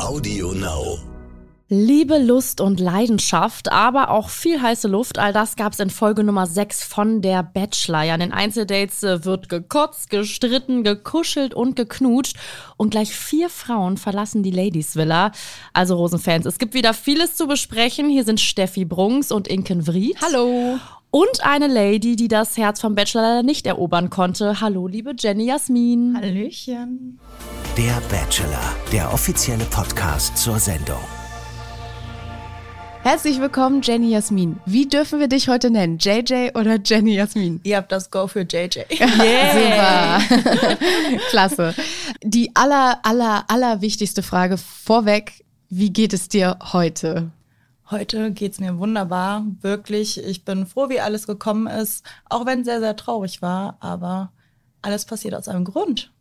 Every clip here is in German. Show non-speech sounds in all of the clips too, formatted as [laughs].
Audio Now. Liebe, Lust und Leidenschaft, aber auch viel heiße Luft. All das gab es in Folge Nummer 6 von Der Bachelor. Ja, in den Einzeldates äh, wird gekotzt, gestritten, gekuschelt und geknutscht. Und gleich vier Frauen verlassen die Ladies Villa. Also Rosenfans, es gibt wieder vieles zu besprechen. Hier sind Steffi Brunks und Inken Vried. Hallo. Und eine Lady, die das Herz vom Bachelor leider nicht erobern konnte. Hallo, liebe Jenny Jasmin. Hallöchen. Der Bachelor, der offizielle Podcast zur Sendung. Herzlich willkommen, Jenny Jasmin. Wie dürfen wir dich heute nennen? JJ oder Jenny Jasmin? Ihr habt das Go für JJ. Yeah. [laughs] Super. [laughs] Klasse. Die aller, aller, aller wichtigste Frage vorweg. Wie geht es dir heute? Heute geht's mir wunderbar, wirklich. Ich bin froh, wie alles gekommen ist, auch wenn es sehr, sehr traurig war, aber alles passiert aus einem Grund.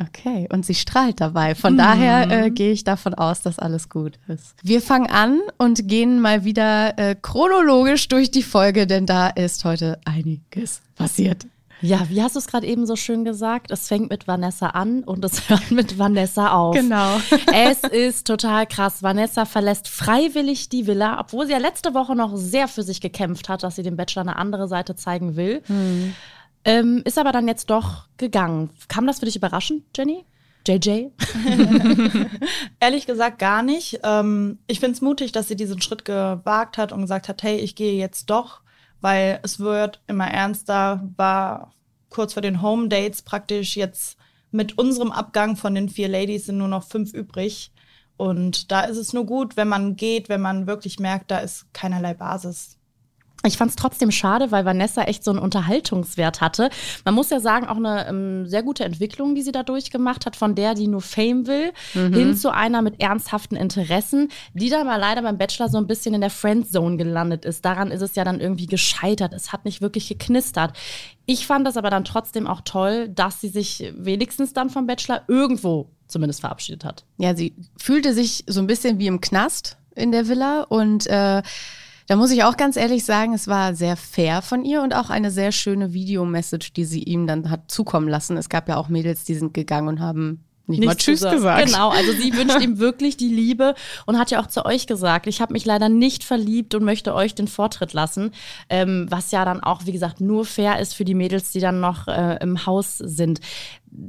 Okay, und sie strahlt dabei. Von mhm. daher äh, gehe ich davon aus, dass alles gut ist. Wir fangen an und gehen mal wieder äh, chronologisch durch die Folge, denn da ist heute einiges passiert. Ja, wie hast du es gerade eben so schön gesagt? Es fängt mit Vanessa an und es [laughs] hört mit Vanessa auf. Genau. [laughs] es ist total krass. Vanessa verlässt freiwillig die Villa, obwohl sie ja letzte Woche noch sehr für sich gekämpft hat, dass sie dem Bachelor eine andere Seite zeigen will. Hm. Ähm, ist aber dann jetzt doch gegangen. Kam das für dich überraschend, Jenny? JJ? [laughs] Ehrlich gesagt gar nicht. Ähm, ich finde es mutig, dass sie diesen Schritt gewagt hat und gesagt hat, hey, ich gehe jetzt doch weil es wird immer ernster, war kurz vor den Home Dates praktisch jetzt mit unserem Abgang von den vier Ladies sind nur noch fünf übrig. Und da ist es nur gut, wenn man geht, wenn man wirklich merkt, da ist keinerlei Basis. Ich fand es trotzdem schade, weil Vanessa echt so einen Unterhaltungswert hatte. Man muss ja sagen, auch eine ähm, sehr gute Entwicklung, die sie da durchgemacht hat, von der, die nur Fame will, mhm. hin zu einer mit ernsthaften Interessen, die dann mal leider beim Bachelor so ein bisschen in der Friendzone gelandet ist. Daran ist es ja dann irgendwie gescheitert. Es hat nicht wirklich geknistert. Ich fand das aber dann trotzdem auch toll, dass sie sich wenigstens dann vom Bachelor irgendwo zumindest verabschiedet hat. Ja, sie fühlte sich so ein bisschen wie im Knast in der Villa und äh, da muss ich auch ganz ehrlich sagen, es war sehr fair von ihr und auch eine sehr schöne Videomessage, die sie ihm dann hat zukommen lassen. Es gab ja auch Mädels, die sind gegangen und haben nicht Nichts mal Tschüss gesagt. gesagt. Genau, also sie [laughs] wünscht ihm wirklich die Liebe und hat ja auch zu euch gesagt, ich habe mich leider nicht verliebt und möchte euch den Vortritt lassen, ähm, was ja dann auch, wie gesagt, nur fair ist für die Mädels, die dann noch äh, im Haus sind.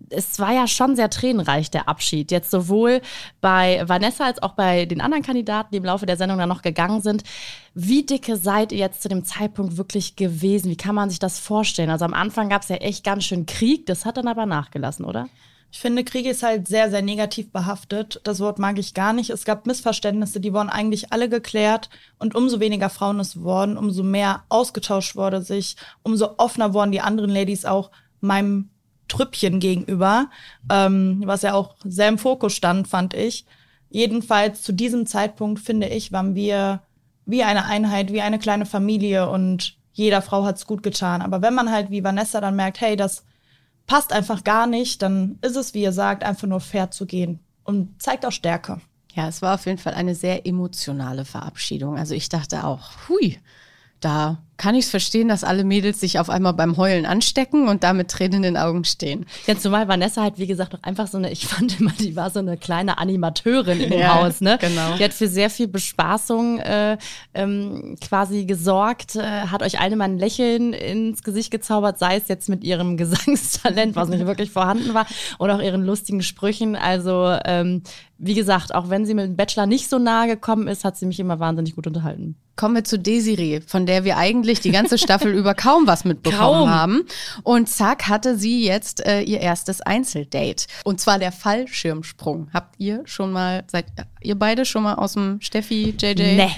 Es war ja schon sehr tränenreich, der Abschied. Jetzt sowohl bei Vanessa als auch bei den anderen Kandidaten, die im Laufe der Sendung dann noch gegangen sind. Wie dicke seid ihr jetzt zu dem Zeitpunkt wirklich gewesen? Wie kann man sich das vorstellen? Also am Anfang gab es ja echt ganz schön Krieg, das hat dann aber nachgelassen, oder? Ich finde, Krieg ist halt sehr, sehr negativ behaftet. Das Wort mag ich gar nicht. Es gab Missverständnisse, die wurden eigentlich alle geklärt. Und umso weniger Frauen es wurden, umso mehr ausgetauscht wurde sich, umso offener wurden die anderen Ladies auch meinem Trüppchen gegenüber, ähm, was ja auch sehr im Fokus stand, fand ich. Jedenfalls zu diesem Zeitpunkt, finde ich, waren wir wie eine Einheit, wie eine kleine Familie und jeder Frau hat's gut getan. Aber wenn man halt wie Vanessa dann merkt, hey, das passt einfach gar nicht, dann ist es, wie ihr sagt, einfach nur fair zu gehen und zeigt auch Stärke. Ja, es war auf jeden Fall eine sehr emotionale Verabschiedung. Also ich dachte auch, hui, da kann ich es verstehen, dass alle Mädels sich auf einmal beim Heulen anstecken und damit Tränen in den Augen stehen. Ja, zumal Vanessa halt, wie gesagt, auch einfach so eine, ich fand immer, die war so eine kleine Animateurin in dem ja, Haus, ne? Genau. Die hat für sehr viel Bespaßung äh, ähm, quasi gesorgt, äh, hat euch alle mal ein Lächeln ins Gesicht gezaubert, sei es jetzt mit ihrem [laughs] Gesangstalent, was nicht wirklich vorhanden war, oder auch ihren lustigen Sprüchen. Also, ähm, wie gesagt, auch wenn sie mit dem Bachelor nicht so nahe gekommen ist, hat sie mich immer wahnsinnig gut unterhalten. Kommen wir zu Desiree, von der wir eigentlich die ganze Staffel [laughs] über kaum was mitbekommen kaum. haben. Und zack, hatte sie jetzt äh, ihr erstes Einzeldate. Und zwar der Fallschirmsprung. Habt ihr schon mal, seid ihr beide schon mal aus dem Steffi, JJ? Nee.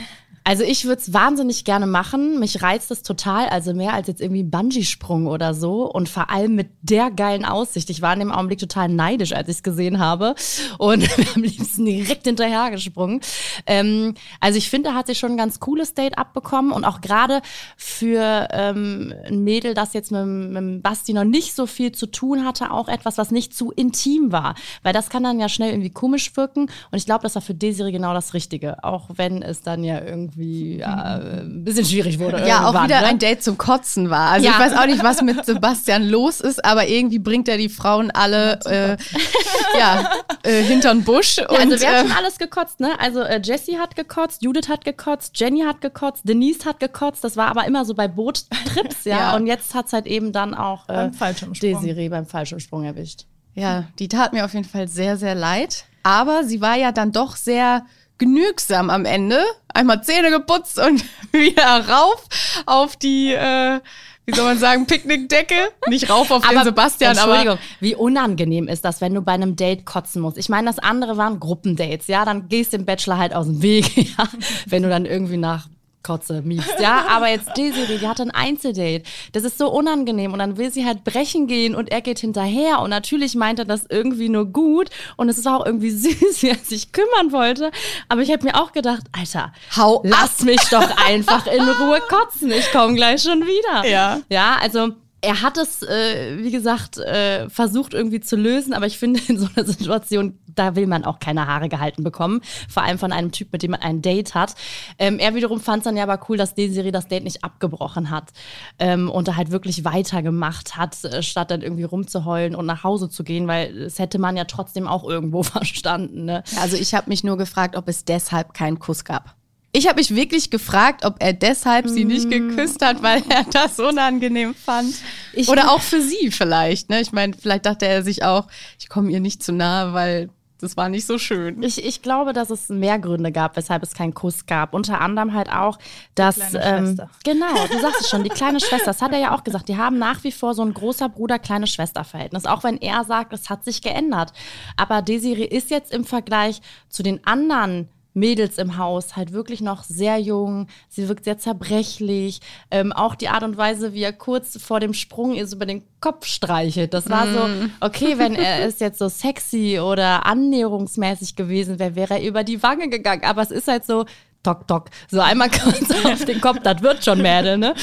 Also ich würde es wahnsinnig gerne machen. Mich reizt es total, also mehr als jetzt irgendwie Bungee-Sprung oder so. Und vor allem mit der geilen Aussicht. Ich war in dem Augenblick total neidisch, als ich es gesehen habe. Und [laughs] am liebsten direkt hinterher gesprungen. Ähm, also ich finde, da hat sie schon ein ganz cooles Date abbekommen. Und auch gerade für ähm, ein Mädel, das jetzt mit, mit Basti noch nicht so viel zu tun hatte, auch etwas, was nicht zu intim war. Weil das kann dann ja schnell irgendwie komisch wirken. Und ich glaube, das war für Desiree genau das Richtige. Auch wenn es dann ja irgendwie irgendwie ja, ein bisschen schwierig wurde. Ja, auch irgendwann, wieder ne? ein Date zum Kotzen war. Also Ja. ich weiß auch nicht, was mit Sebastian los ist, aber irgendwie bringt er die Frauen alle äh, [laughs] ja, äh, hintern Busch. Ja, also und, wer hat äh, schon alles gekotzt, ne? Also äh, Jessie hat gekotzt, Judith hat gekotzt, Jenny hat gekotzt, Denise hat gekotzt. Das war aber immer so bei Boottrips, [laughs] ja. Ja. Und jetzt hat's halt eben dann auch äh, Beim. Desiree beim Fallschirmsprung erwischt. Ja, die tat mir auf jeden Fall sehr, sehr leid. Aber sie war ja dann doch sehr genügsam am Ende. Einmal Zähne geputzt und [laughs] wieder rauf auf die, äh, wie soll man sagen, Picknickdecke. Nicht rauf auf den Sebastian, aber Entschuldigung, wie unangenehm ist das, wenn du bei einem Date kotzen musst? Ich meine, das andere waren Gruppendates, ja, dann gehst du dem Bachelor halt aus dem Weg, [laughs] ja, wenn du dann irgendwie nach Kotze miefst, ja, aber jetzt Desiree, die hatte ein Einzeldate. Das ist so unangenehm und dann will sie halt brechen gehen und er geht hinterher und natürlich meint er das irgendwie nur gut und es ist auch irgendwie [laughs] süß, wie er sich kümmern wollte, aber ich habe mir auch gedacht, Alter, Hau lass mich doch einfach in Ruhe kotzen, ich komme gleich schon wieder. Ja. Ja, also er hat es, äh, wie gesagt, äh, versucht irgendwie zu lösen, aber ich finde, in so einer Situation, da will man auch keine Haare gehalten bekommen. Vor allem von einem Typ, mit dem man ein Date hat. Ähm, er wiederum fand es dann ja aber cool, dass Desiree das Date nicht abgebrochen hat ähm, und da halt wirklich weitergemacht hat, äh, statt dann irgendwie rumzuheulen und nach Hause zu gehen, weil das hätte man ja trotzdem auch irgendwo [laughs] verstanden. Ne? Also ich habe mich nur gefragt, ob es deshalb keinen Kuss gab. Ich habe mich wirklich gefragt, ob er deshalb sie nicht geküsst hat, weil er das unangenehm fand. Ich- Oder auch für sie vielleicht. Ne? Ich meine, vielleicht dachte er sich auch, ich komme ihr nicht zu nahe, weil das war nicht so schön. Ich, ich glaube, dass es mehr Gründe gab, weshalb es keinen Kuss gab. Unter anderem halt auch, dass. kleine Ähm, Schwester. genau, du sagst es schon, die kleine Schwester. Das hat er ja auch gesagt. Die haben nach wie vor so ein großer Bruder-kleine Schwester-Verhältnis. Auch wenn er sagt, es hat sich geändert. Aber Desiree ist jetzt im Vergleich zu den anderen Mädels im Haus halt wirklich noch sehr jung. Sie wirkt sehr zerbrechlich. Ähm, auch die Art und Weise, wie er kurz vor dem Sprung ihr so über den Kopf streichelt. Das war so, okay, wenn er [laughs] es jetzt so sexy oder annäherungsmäßig gewesen wäre, wäre er über die Wange gegangen. Aber es ist halt so, Tok, tok. So einmal [laughs] kurz auf den Kopf, das wird schon Mädel, ne?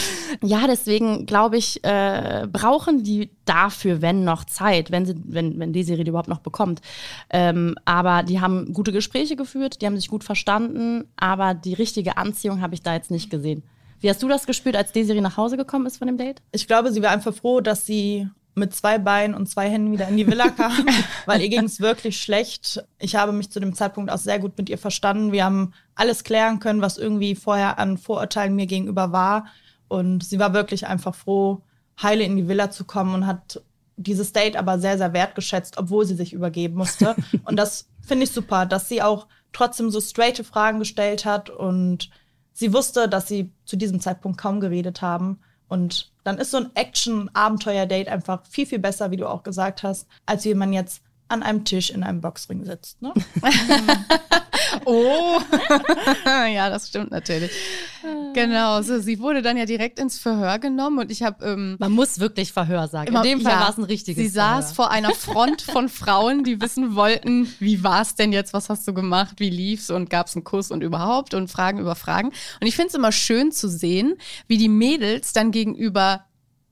Ja, deswegen glaube ich, äh, brauchen die dafür, wenn noch Zeit, wenn sie, wenn, wenn Desiree die überhaupt noch bekommt. Ähm, aber die haben gute Gespräche geführt, die haben sich gut verstanden, aber die richtige Anziehung habe ich da jetzt nicht gesehen. Wie hast du das gespürt, als Desiree nach Hause gekommen ist von dem Date? Ich glaube, sie war einfach froh, dass sie mit zwei Beinen und zwei Händen wieder in die Villa kam, [laughs] weil ihr ging es wirklich schlecht. Ich habe mich zu dem Zeitpunkt auch sehr gut mit ihr verstanden. Wir haben alles klären können, was irgendwie vorher an Vorurteilen mir gegenüber war. Und sie war wirklich einfach froh, heile in die Villa zu kommen und hat dieses Date aber sehr, sehr wertgeschätzt, obwohl sie sich übergeben musste. [laughs] Und das finde ich super, dass sie auch trotzdem so straighte Fragen gestellt hat und sie wusste, dass sie zu diesem Zeitpunkt kaum geredet haben. Und dann ist so ein Action-Abenteuer-Date einfach viel, viel besser, wie du auch gesagt hast, als wie man jetzt an einem Tisch in einem Boxring sitzt. Ne? [laughs] Oh, [laughs] ja, das stimmt natürlich. Genau, so, sie wurde dann ja direkt ins Verhör genommen und ich habe ähm, Man muss wirklich Verhör sagen. Immer- In dem Fall ja. war es ein richtiges Sie saß Verhör. vor einer Front von Frauen, die wissen wollten, wie war es denn jetzt, was hast du gemacht, wie lief's und gab's einen Kuss und überhaupt und Fragen über Fragen. Und ich finde es immer schön zu sehen, wie die Mädels dann gegenüber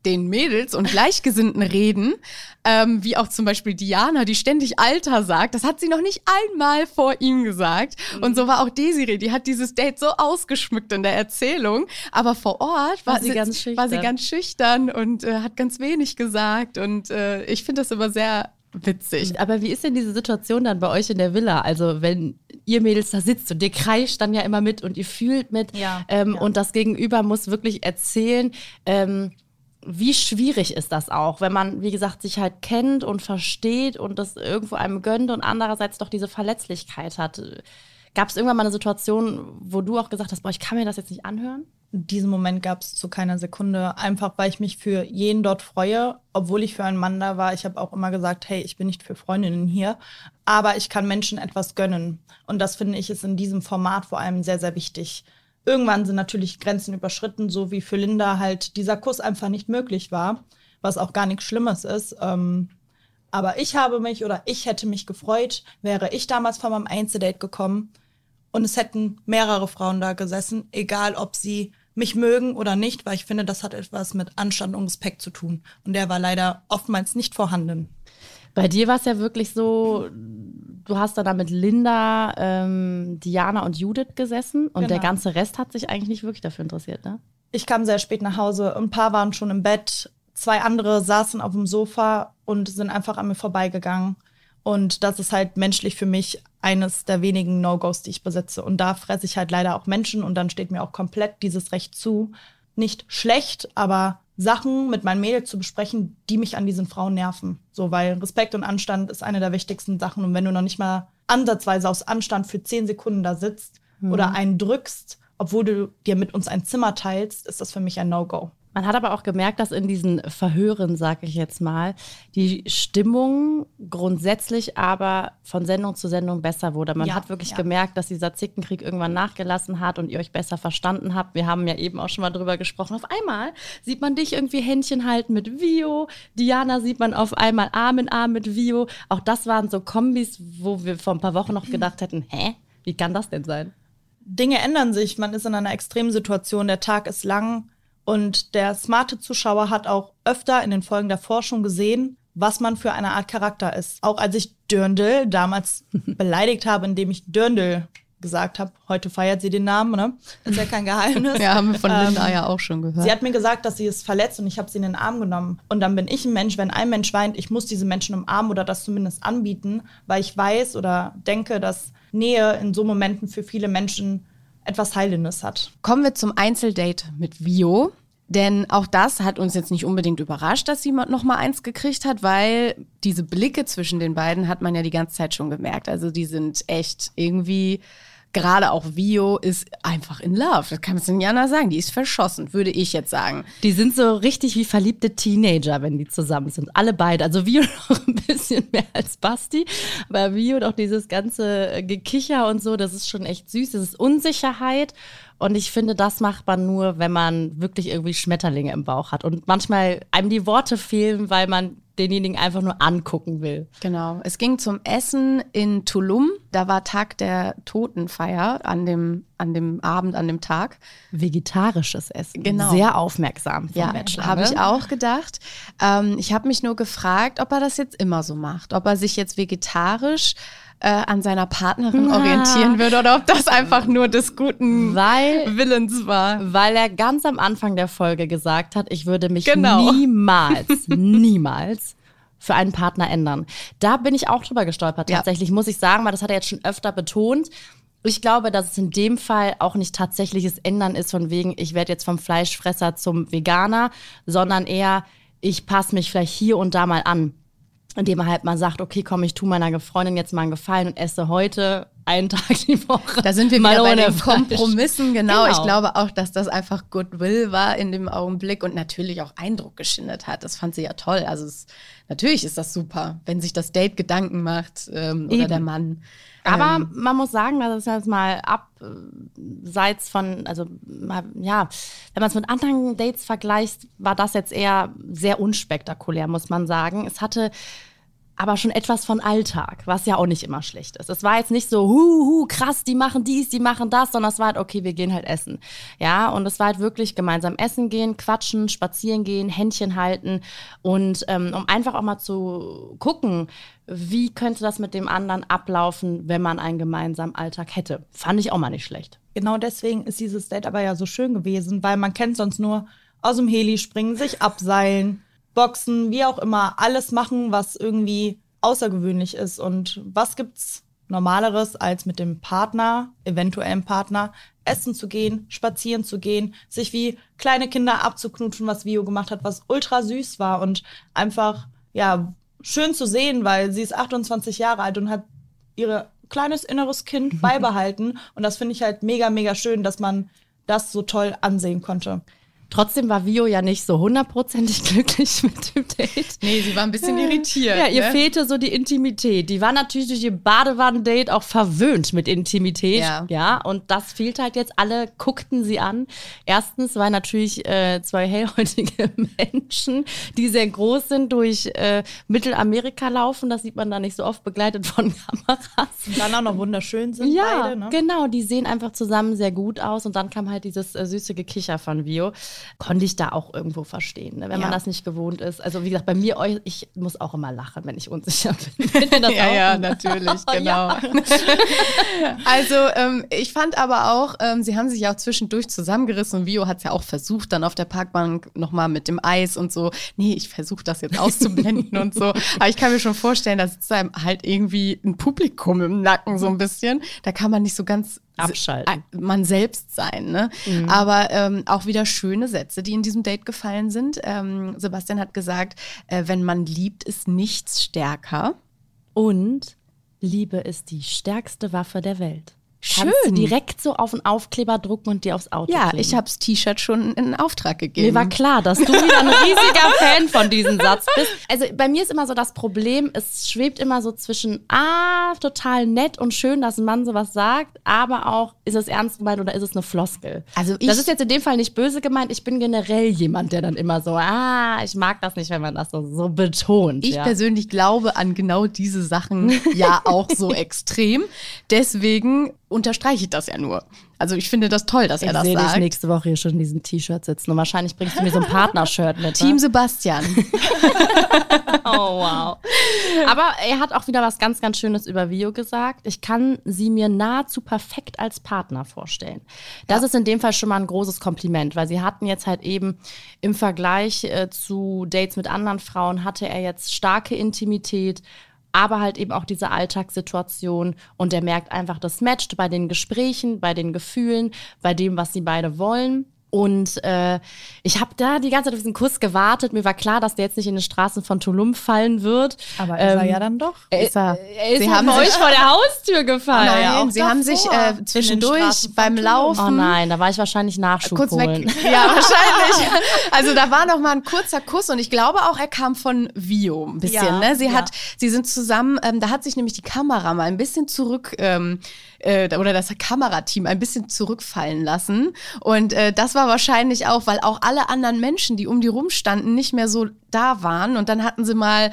den Mädels und Gleichgesinnten reden, ähm, wie auch zum Beispiel Diana, die ständig Alter sagt. Das hat sie noch nicht einmal vor ihm gesagt. Und so war auch Desiree, die hat dieses Date so ausgeschmückt in der Erzählung, aber vor Ort war, War sie ganz war sie schüchtern. ganz schüchtern und äh, hat ganz wenig gesagt. Und äh, ich finde das immer sehr witzig. Aber wie ist denn diese Situation dann bei euch in der Villa? Also wenn ihr Mädels da sitzt und ihr kreischt dann ja immer mit und ihr fühlt mit Ja, ähm, ja. und das Gegenüber muss wirklich erzählen, ähm, wie schwierig ist das auch, wenn man, wie gesagt, sich halt kennt und versteht und das irgendwo einem gönnt und andererseits doch diese Verletzlichkeit hat. Gab es irgendwann mal eine Situation, wo du auch gesagt hast, boah, ich kann mir das jetzt nicht anhören? Diesen Moment gab es zu keiner Sekunde, einfach weil ich mich für jeden dort freue, obwohl ich für einen Mann da war. Ich habe auch immer gesagt, hey, ich bin nicht für Freundinnen hier, aber ich kann Menschen etwas gönnen. Und das finde ich ist in diesem Format vor allem sehr, sehr wichtig. Irgendwann sind natürlich Grenzen überschritten, so wie für Linda halt dieser Kuss einfach nicht möglich war, was auch gar nichts Schlimmes ist. Ähm, aber ich habe mich oder ich hätte mich gefreut, wäre ich damals von meinem Einzeldate gekommen und es hätten mehrere Frauen da gesessen, egal ob sie mich mögen oder nicht, weil ich finde, das hat etwas mit Anstand und Respekt zu tun. Und der war leider oftmals nicht vorhanden. Bei dir war es ja wirklich so, du hast da mit Linda, ähm, Diana und Judith gesessen und der Genau. ganze Rest hat sich eigentlich nicht wirklich dafür interessiert, ne? Ich kam sehr spät nach Hause. Ein paar waren schon im Bett. Zwei andere saßen auf dem Sofa und sind einfach an mir vorbeigegangen. Und das ist halt menschlich für mich eines der wenigen No-Gos, die ich besitze. Und da fresse ich halt leider auch Menschen und dann steht mir auch komplett dieses Recht zu. Nicht schlecht, aber Sachen mit meinen Mädels zu besprechen, die mich an diesen Frauen nerven. So, weil Respekt und Anstand ist eine der wichtigsten Sachen. Und wenn du noch nicht mal ansatzweise aus Anstand für zehn Sekunden da sitzt oder einen drückst, obwohl du dir mit uns ein Zimmer teilst, ist das für mich ein No-Go. Man hat aber auch gemerkt, dass in diesen Verhören, sag ich jetzt mal, die Stimmung grundsätzlich aber von Sendung zu Sendung besser wurde. Man Ja, hat wirklich ja. gemerkt, dass dieser Zickenkrieg irgendwann nachgelassen hat und ihr euch besser verstanden habt. Wir haben ja eben auch schon mal drüber gesprochen. Auf einmal sieht man dich irgendwie Händchen halten mit Vio. Diana sieht man auf einmal Arm in Arm mit Vio. Auch das waren so Kombis, wo wir vor ein paar Wochen noch gedacht hätten, hä? Wie kann das denn sein? Dinge ändern sich, man ist in einer Extremsituation, der Tag ist lang und der smarte Zuschauer hat auch öfter in den Folgen davor schon gesehen, was man für eine Art Charakter ist. Auch als ich Dörndl damals [laughs] beleidigt habe, indem ich Dörndl gesagt habe, heute feiert sie den Namen, ne? Ist ja kein Geheimnis. [laughs] Ja, haben wir von Ähm, Linda ja auch schon gehört. Sie hat mir gesagt, dass sie ist verletzt und ich habe sie in den Arm genommen. Und dann bin ich ein Mensch, wenn ein Mensch weint, ich muss diese Menschen umarmen oder das zumindest anbieten, weil ich weiß oder denke, dass Nähe in so Momenten für viele Menschen etwas Heilendes hat. Kommen wir zum Einzeldate mit Vio. Denn auch das hat uns jetzt nicht unbedingt überrascht, dass sie noch mal eins gekriegt hat, weil diese Blicke zwischen den beiden hat man ja die ganze Zeit schon gemerkt. Also die sind echt irgendwie, gerade auch Vio ist einfach in love. Das kann man nicht anders sagen. Die ist verschossen, würde ich jetzt sagen. Die sind so richtig wie verliebte Teenager, wenn die zusammen sind. Alle beide. Also Vio [laughs] noch ein bisschen mehr als Basti. Aber Vio doch dieses ganze Gekicher und so, das ist schon echt süß. Das ist Unsicherheit. Und ich finde, das macht man nur, wenn man wirklich irgendwie Schmetterlinge im Bauch hat. Und manchmal einem die Worte fehlen, weil man denjenigen einfach nur angucken will. Genau. Es ging zum Essen in Tulum. Da war Tag der Totenfeier an dem, an dem Abend, an dem Tag. Vegetarisches Essen. Genau. Sehr aufmerksam vom Ja, Bachelor. habe ne? ich auch gedacht. Ähm, ich habe mich nur gefragt, ob er das jetzt immer so macht. Ob er sich jetzt vegetarisch äh, an seiner Partnerin Na. orientieren würde oder ob das einfach nur des guten Weil Willens war. Weil er ganz am Anfang der Folge gesagt hat, ich würde mich Genau. niemals, [laughs] niemals für einen Partner ändern. Da bin ich auch drüber gestolpert, Ja. tatsächlich, muss ich sagen, weil das hat er jetzt schon öfter betont. Ich glaube, dass es in dem Fall auch nicht tatsächliches Ändern ist, von wegen, ich werde jetzt vom Fleischfresser zum Veganer, sondern eher, ich passe mich vielleicht hier und da mal an. Indem er halt mal sagt, okay, komm, ich tue meiner Freundin jetzt mal einen Gefallen und esse heute einen [laughs] Tag die Woche. Da sind wir mal wieder bei ohne den. Kompromissen. Genau. Genau. Ich glaube auch, dass das einfach Goodwill war in dem Augenblick und natürlich auch Eindruck geschindet hat. Das fand sie ja toll. Also es, natürlich ist das super, wenn sich das Date Gedanken macht ähm, oder der Mann. Aber Ähm, man muss sagen, dass es jetzt mal abseits von, also ja, wenn man es mit anderen Dates vergleicht, war das jetzt eher sehr unspektakulär, muss man sagen. Es hatte aber schon etwas von Alltag, was ja auch nicht immer schlecht ist. Es war jetzt nicht so, hu, hu, krass, die machen dies, die machen das, sondern es war halt, okay, wir gehen halt essen. Ja, und es war halt wirklich gemeinsam essen gehen, quatschen, spazieren gehen, Händchen halten und ähm, um einfach auch mal zu gucken, wie könnte das mit dem anderen ablaufen, wenn man einen gemeinsamen Alltag hätte. Fand ich auch mal nicht schlecht. Genau deswegen ist dieses Date aber ja so schön gewesen, weil man kennt sonst nur aus dem Heli springen, sich abseilen, boxen, wie auch immer, alles machen, was irgendwie außergewöhnlich ist. Und was gibt's Normaleres, als mit dem Partner, eventuellen Partner, essen zu gehen, spazieren zu gehen, sich wie kleine Kinder abzuknutschen, was Vio gemacht hat, was ultra süß war und einfach, ja, schön zu sehen, weil sie ist 28 Jahre alt und hat ihre kleines inneres Kind [laughs] beibehalten. Und das finde ich halt mega, mega schön, dass man das so toll ansehen konnte. Trotzdem war Vio ja nicht so hundertprozentig [laughs] glücklich mit dem Date. Nee, sie war ein bisschen irritiert. Ja, ihr ne? fehlte so die Intimität. Die war natürlich durch ihr Badewannen-Date auch verwöhnt mit Intimität. Ja. ja, und das fehlte halt jetzt. Alle guckten sie an. Erstens, weil natürlich äh, zwei hellhäutige [laughs] Menschen, die sehr groß sind, durch äh, Mittelamerika laufen. Das sieht man da nicht so oft begleitet von [laughs] Kameras. Und dann auch noch wunderschön sind Ja, beide. Ne? genau, die sehen einfach zusammen sehr gut aus und dann kam halt dieses äh, süße Gekicher von Vio. Konnte ich da auch irgendwo verstehen, ne? wenn Ja. man das nicht gewohnt ist. Also wie gesagt, bei mir, ich muss auch immer lachen, wenn ich unsicher bin. [laughs] Ja, auch? ja, natürlich, [laughs] genau. [laughs] also ähm, ich fand aber auch, ähm, sie haben sich ja auch zwischendurch zusammengerissen und Vio hat es ja auch versucht, dann auf der Parkbank nochmal mit dem Eis und so, nee, ich versuche das jetzt auszublenden und so. Aber ich kann mir schon vorstellen, da sitzt einem halt irgendwie ein Publikum im Nacken so ein bisschen. Da kann man nicht so ganz Abschalten. man selbst sein. Ne? Aber ähm, auch wieder schöne Sätze, die in diesem Date gefallen sind. Ähm, Sebastian hat gesagt, äh, wenn man liebt, ist nichts stärker. Und Liebe ist die stärkste Waffe der Welt. Schön. Kannst du direkt so auf einen Aufkleber drucken und dir aufs Auto Ja, kleben. ich habe das T-Shirt schon in Auftrag gegeben. Mir war klar, dass du wieder ein riesiger [laughs] Fan von diesem Satz bist. Also bei mir ist immer so das Problem, es schwebt immer so zwischen, ah, total nett und schön, dass ein Mann sowas sagt, aber auch, ist es ernst gemeint oder ist es eine Floskel? Also ich- das ist jetzt in dem Fall nicht böse gemeint. Ich bin generell jemand, der dann immer so, ah, ich mag das nicht, wenn man das so, so betont. Ich ja. persönlich glaube an genau diese Sachen [laughs] ja auch so extrem. Deswegen unterstreiche ich das ja nur. Also ich finde das toll, dass er ich das sehe dich sagt. nächste Woche hier schon in diesem T-Shirt sitzen und wahrscheinlich bringst du mir so ein Partnershirt mit. Team ne? Sebastian. [laughs] Oh, wow. Aber er hat auch wieder was ganz, ganz Schönes über Vio gesagt. Ich kann sie mir nahezu perfekt als Partner vorstellen. Das ist in dem Fall schon mal ein großes Kompliment, weil sie hatten jetzt halt eben im Vergleich äh, zu Dates mit anderen Frauen, hatte er jetzt starke Intimität, aber halt eben auch diese Alltagssituation und er merkt einfach, das matcht bei den Gesprächen, bei den Gefühlen, bei dem, was sie beide wollen. Und äh, ich habe da die ganze Zeit auf diesen Kuss gewartet. Mir war klar, dass der jetzt nicht in den Straßen von Tulum fallen wird. Aber ist er Ähm, ja dann doch. Ist er. Er ist Sie halt haben euch vor der Haustür gefallen. Nein, ja, sie haben sich äh, zwischendurch beim. Laufen Oh nein, da war ich wahrscheinlich Nachschub kurz holen. weg. [laughs] Ja, wahrscheinlich. Also da war noch mal ein kurzer Kuss und ich glaube auch, er kam von Vio ein bisschen. Ja, ne? Sie ja. hat, sie sind zusammen. Ähm, da hat sich nämlich die Kamera mal ein bisschen zurück ähm, äh, oder das Kamerateam ein bisschen zurückfallen lassen. Und äh, das war wahrscheinlich auch, weil auch alle anderen Menschen, die um die rumstanden, nicht mehr so da waren. Und dann hatten sie mal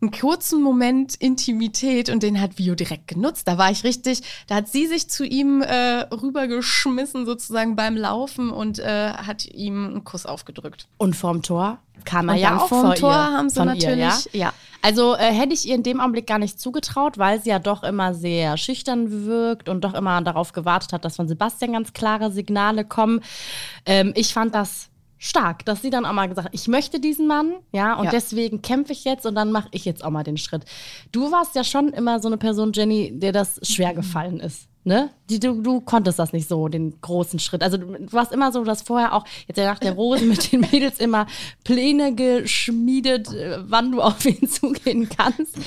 einen kurzen Moment Intimität und den hat Vio direkt genutzt. Da war ich richtig, da hat sie sich zu ihm äh, rübergeschmissen sozusagen beim Laufen und äh, hat ihm einen Kuss aufgedrückt. Und vorm Tor kam er Und ja auch vorm vor Tor ihr, haben sie natürlich- ihr, ja? ja. Also äh, hätte ich ihr in dem Augenblick gar nicht zugetraut, weil sie ja doch immer sehr schüchtern wirkt und doch immer darauf gewartet hat, dass von Sebastian ganz klare Signale kommen. Ähm, ich fand das stark, dass sie dann auch mal gesagt hat, ich möchte diesen Mann, ja, und Ja. deswegen kämpfe ich jetzt und dann mache ich jetzt auch mal den Schritt. Du warst ja schon immer so eine Person, Jenny, der das schwer gefallen ist. Ne? Die, du, du konntest das nicht so, den großen Schritt. Also du, warst immer so, dass vorher auch, jetzt nach der Rose mit den Mädels immer Pläne geschmiedet, äh, wann du auf ihn [laughs] zugehen kannst.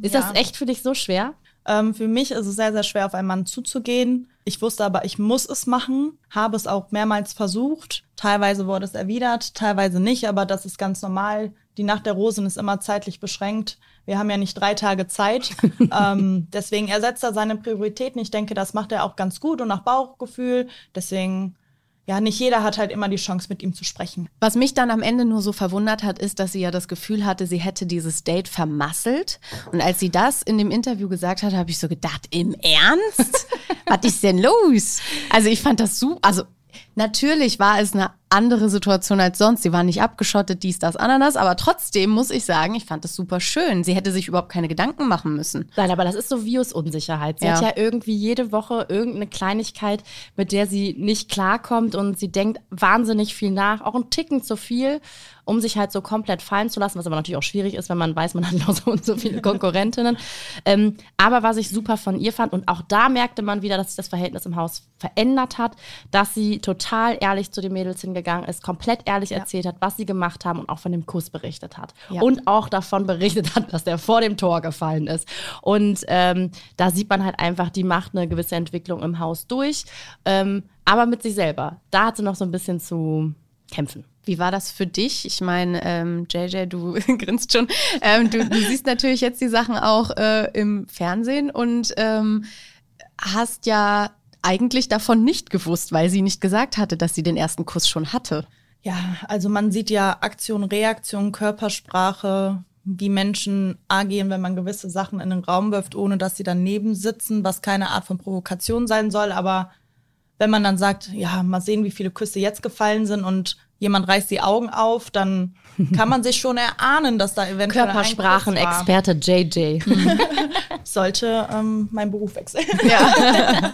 Ist Ja. das echt für dich so schwer? Ähm, für mich ist es sehr, sehr schwer, auf einen Mann zuzugehen. Ich wusste aber, ich muss es machen, habe es auch mehrmals versucht. Teilweise wurde es erwidert, teilweise nicht, aber das ist ganz normal. Die Nacht der Rosen ist immer zeitlich beschränkt. Wir haben ja nicht drei Tage Zeit. [laughs] ähm, deswegen ersetzt er seine Prioritäten. Ich denke, das macht er auch ganz gut und nach Bauchgefühl. Deswegen, ja, nicht jeder hat halt immer die Chance, mit ihm zu sprechen. Was mich dann am Ende nur so verwundert hat, ist, dass sie ja das Gefühl hatte, sie hätte dieses Date vermasselt. Und als sie das in dem Interview gesagt hat, habe ich so gedacht, im Ernst? [laughs] Was ist denn los? Also ich fand das super. Also natürlich war es eine andere Situation als sonst. Sie war nicht abgeschottet, dies, das, Ananas. Aber trotzdem muss ich sagen, ich fand es super schön. Sie hätte sich überhaupt keine Gedanken machen müssen. Nein, aber das ist so Virusunsicherheit. Sie Ja. hat ja irgendwie jede Woche irgendeine Kleinigkeit, mit der sie nicht klarkommt und sie denkt wahnsinnig viel nach, auch ein Ticken zu viel, um sich halt so komplett fallen zu lassen, was aber natürlich auch schwierig ist, wenn man weiß, man hat noch so und so viele [laughs] Konkurrentinnen. ähm, aber was ich super von ihr fand und auch da merkte man wieder, dass sich das Verhältnis im Haus verändert hat, dass sie total ehrlich zu den Mädels hingegangen ist, komplett ehrlich erzählt hat, was sie gemacht haben und auch von dem Kuss berichtet hat. Ja. Und auch davon berichtet hat, dass der vor dem Tor gefallen ist. Und ähm, da sieht man halt einfach, die macht eine gewisse Entwicklung im Haus durch, ähm, aber mit sich selber. Da hat sie noch so ein bisschen zu kämpfen. Wie war das für dich? Ich meine, ähm, JJ, du [laughs] grinst schon. Ähm, du, du siehst natürlich jetzt die Sachen auch äh, im Fernsehen und ähm, hast ja eigentlich davon nicht gewusst, weil sie nicht gesagt hatte, dass sie den ersten Kuss schon hatte. Ja, also man sieht ja Aktion, Reaktion, Körpersprache, wie Menschen agieren, wenn man gewisse Sachen in den Raum wirft, ohne dass sie daneben sitzen, was keine Art von Provokation sein soll. Aber wenn man dann sagt, ja, mal sehen, wie viele Küsse jetzt gefallen sind und jemand reißt die Augen auf, dann [laughs] kann man sich schon erahnen, dass da eventuell. Körpersprachenexperte JJ. [laughs] sollte ähm, mein Beruf wechseln. [laughs] Ja.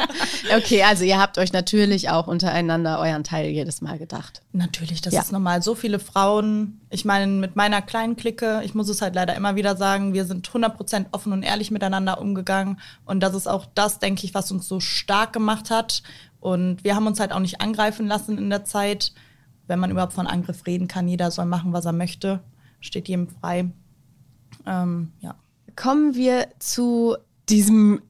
okay, also ihr habt euch natürlich auch untereinander euren Teil jedes Mal gedacht. Natürlich, das Ja. ist normal. So viele Frauen, ich meine, mit meiner kleinen Clique, ich muss es halt leider immer wieder sagen, wir sind 100% offen und ehrlich miteinander umgegangen. Und das ist auch das, denke ich, was uns so stark gemacht hat. Und wir haben uns halt auch nicht angreifen lassen in der Zeit. Wenn man überhaupt von Angriff reden kann, jeder soll machen, was er möchte. Steht jedem frei. Ähm, ja. Kommen wir zu diesem.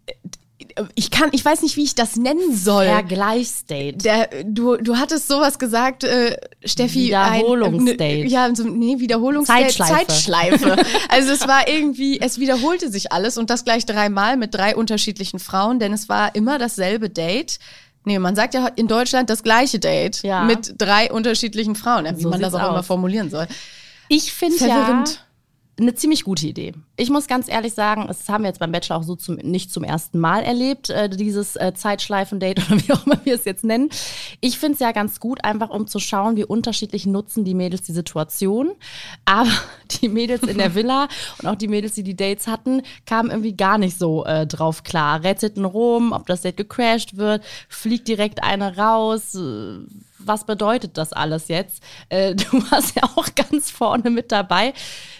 Ich kann, ich weiß nicht, wie ich das nennen soll. Vergleichsdate. Der, du, du hattest sowas gesagt, äh, Steffi. Wiederholungsdate. Ein, ne, ja, so, nee, Wiederholungsdate. Zeitschleife. Zeitschleife. [laughs] also es war irgendwie, es wiederholte sich alles und das gleich dreimal mit drei unterschiedlichen Frauen, denn es war immer dasselbe Date. Nee, man sagt ja in Deutschland das gleiche Date Ja. mit drei unterschiedlichen Frauen, wie So man das sieht's auch immer formulieren soll. Ich finde ja. Eine ziemlich gute Idee. Ich muss ganz ehrlich sagen, das haben wir jetzt beim Bachelor auch so zum, nicht zum ersten Mal erlebt, äh, dieses äh, Zeitschleifen-Date [laughs] oder wie auch immer wir es jetzt nennen. Ich finde es ja ganz gut, einfach um zu schauen, wie unterschiedlich nutzen die Mädels die Situation. Aber [laughs] die Mädels in der [laughs] Villa und auch die Mädels, die die Dates hatten, kamen irgendwie gar nicht so äh, drauf klar. Rätselten rum, ob das Date gecrashed wird, fliegt direkt eine raus. Was bedeutet das alles jetzt? Äh, [laughs] du warst ja auch ganz vorne mit dabei.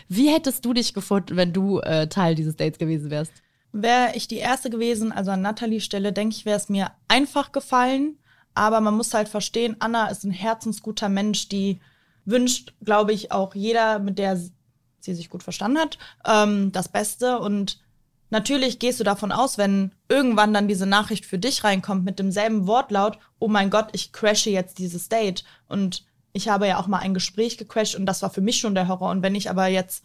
Wie hättest du dich gefunden, wenn du äh, Teil dieses Dates gewesen wärst? Wäre ich die Erste gewesen, also an Nathalies Stelle, denke ich, wäre es mir einfach gefallen. Aber man muss halt verstehen, Anna ist ein herzensguter Mensch, die wünscht, glaube ich, auch jeder, mit der sie sich gut verstanden hat, ähm, das Beste. Und natürlich gehst du davon aus, wenn irgendwann dann diese Nachricht für dich reinkommt mit demselben Wortlaut, oh mein Gott, ich crashe jetzt dieses Date. Und ich habe ja auch mal ein Gespräch gecrashed und das war für mich schon der Horror. Und wenn ich aber jetzt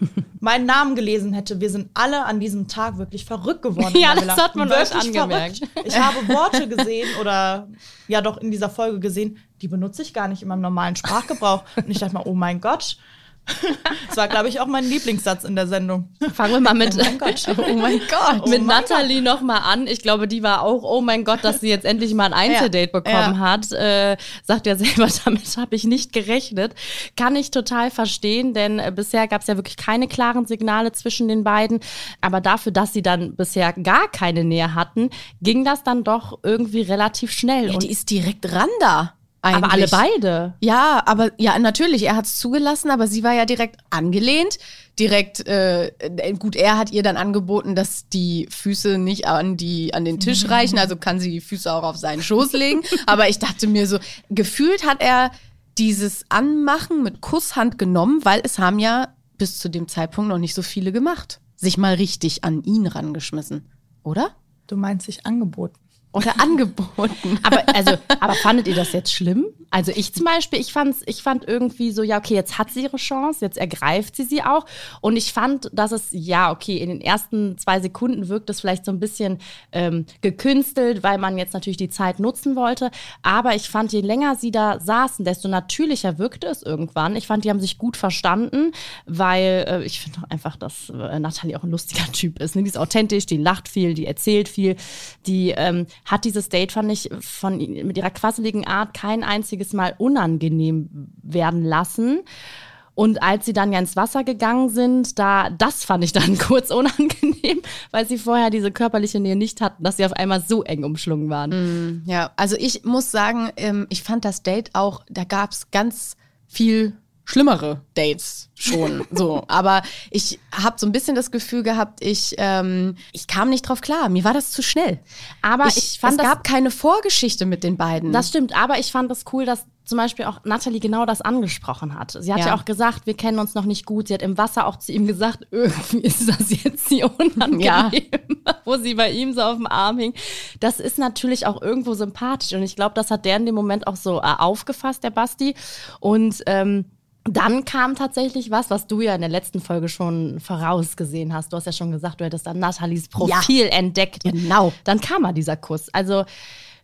[laughs] meinen Namen gelesen hätte, wir sind alle an diesem Tag wirklich verrückt geworden. [laughs] Ja, das hat man euch Wirklich angemerkt. verrückt. Ich habe [laughs] Worte gesehen oder ja doch in dieser Folge gesehen, die benutze ich gar nicht in meinem normalen Sprachgebrauch. Und ich dachte mal, oh mein Gott. [laughs] Das war, glaube ich, auch mein Lieblingssatz in der Sendung. Fangen wir mal mit, Oh mein Gott. [laughs] Oh mein Gott. mit mein Nathalie noch mal an. Ich glaube, die war auch, oh mein Gott, dass sie jetzt endlich mal ein [laughs] Einzeldate bekommen Ja. hat. Äh, sagt ja selber, damit habe ich nicht gerechnet. Kann ich total verstehen, denn äh, bisher gab es ja wirklich keine klaren Signale zwischen den beiden. Aber dafür, dass sie dann bisher gar keine Nähe hatten, ging das dann doch irgendwie relativ schnell. Ja, Und die ist direkt ran da. Aber alle eigentlich. beide. Ja, aber ja, natürlich, er hat es zugelassen, aber sie war ja direkt angelehnt. Direkt, äh, äh, gut, er hat ihr dann angeboten, dass die Füße nicht an, die, an den Tisch reichen, also kann sie die Füße auch auf seinen Schoß legen. [laughs] Aber ich dachte mir so, gefühlt hat er dieses Anmachen mit Kusshand genommen, weil es haben ja bis zu dem Zeitpunkt noch nicht so viele gemacht. Sich mal richtig an ihn rangeschmissen, oder? Du meinst sich angeboten. Oder [laughs] angeboten. Aber, also, [laughs] aber fandet ihr das jetzt schlimm? Also ich zum Beispiel, ich, fand's, ich fand irgendwie so, ja, okay, jetzt hat sie ihre Chance, jetzt ergreift sie sie auch. Und ich fand, dass es, ja, okay, in den ersten zwei Sekunden wirkt es vielleicht so ein bisschen ähm, gekünstelt, weil man jetzt natürlich die Zeit nutzen wollte. Aber ich fand, je länger sie da saßen, desto natürlicher wirkte es irgendwann. Ich fand, die haben sich gut verstanden, weil äh, ich finde einfach, dass äh, Nathalie auch ein lustiger [laughs] Typ ist. Ne? Die ist authentisch, die lacht viel, die erzählt viel, die ähm, hat dieses Date, fand ich, von, mit ihrer quasseligen Art kein einziges Mal unangenehm werden lassen. Und als sie dann ja ins Wasser gegangen sind, da, das fand ich dann [laughs] kurz unangenehm, weil sie vorher diese körperliche Nähe nicht hatten, dass sie auf einmal so eng umschlungen waren. Ja, also ich muss sagen, ähm, ich fand das Date auch, da gab es ganz viel schlimmere Dates schon. [laughs] so, aber ich habe so ein bisschen das Gefühl gehabt, ich, ähm, ich kam nicht drauf klar. Mir war das zu schnell. Aber ich, ich fand es das- gab keine Vorgeschichte mit den beiden. Das stimmt, aber ich fand es cool, dass zum Beispiel auch Nathalie genau das angesprochen hat. Sie hat ja, Ja. auch gesagt, wir kennen uns noch nicht gut. Sie hat im Wasser auch zu ihm gesagt, [laughs] irgendwie ist das jetzt hier unangenehm, Ja. [laughs] wo sie bei ihm so auf dem Arm hing. Das ist natürlich auch irgendwo sympathisch und ich glaube, das hat der in dem Moment auch so äh, aufgefasst, der Basti. Und ähm, dann kam tatsächlich was, was du ja in der letzten Folge schon vorausgesehen hast. Du hast ja schon gesagt, du hättest dann Nathalies Profil entdeckt. Genau. Dann kam mal dieser Kuss. Also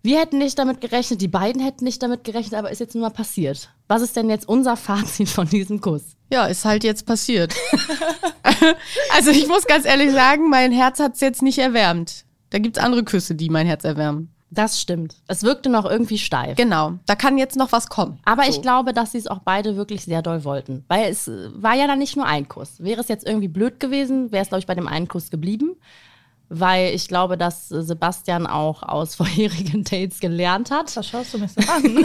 wir hätten nicht damit gerechnet, die beiden hätten nicht damit gerechnet, aber ist jetzt nur mal passiert. Was ist denn jetzt unser Fazit von diesem Kuss? Ja, ist halt jetzt passiert. [laughs] also ich muss ganz ehrlich sagen, mein Herz hat es jetzt nicht erwärmt. Da gibt's andere Küsse, die mein Herz erwärmen. Das stimmt. Es wirkte noch irgendwie steif. Genau, da kann jetzt noch was kommen. Aber So. ich glaube, dass sie es auch beide wirklich sehr doll wollten. Weil es äh, war ja dann nicht nur ein Kuss. Wäre es jetzt irgendwie blöd gewesen, wäre es, glaube ich, bei dem einen Kuss geblieben. Weil ich glaube, dass äh, Sebastian auch aus [laughs] vorherigen Dates gelernt hat. Was schaust du mich so an? [laughs]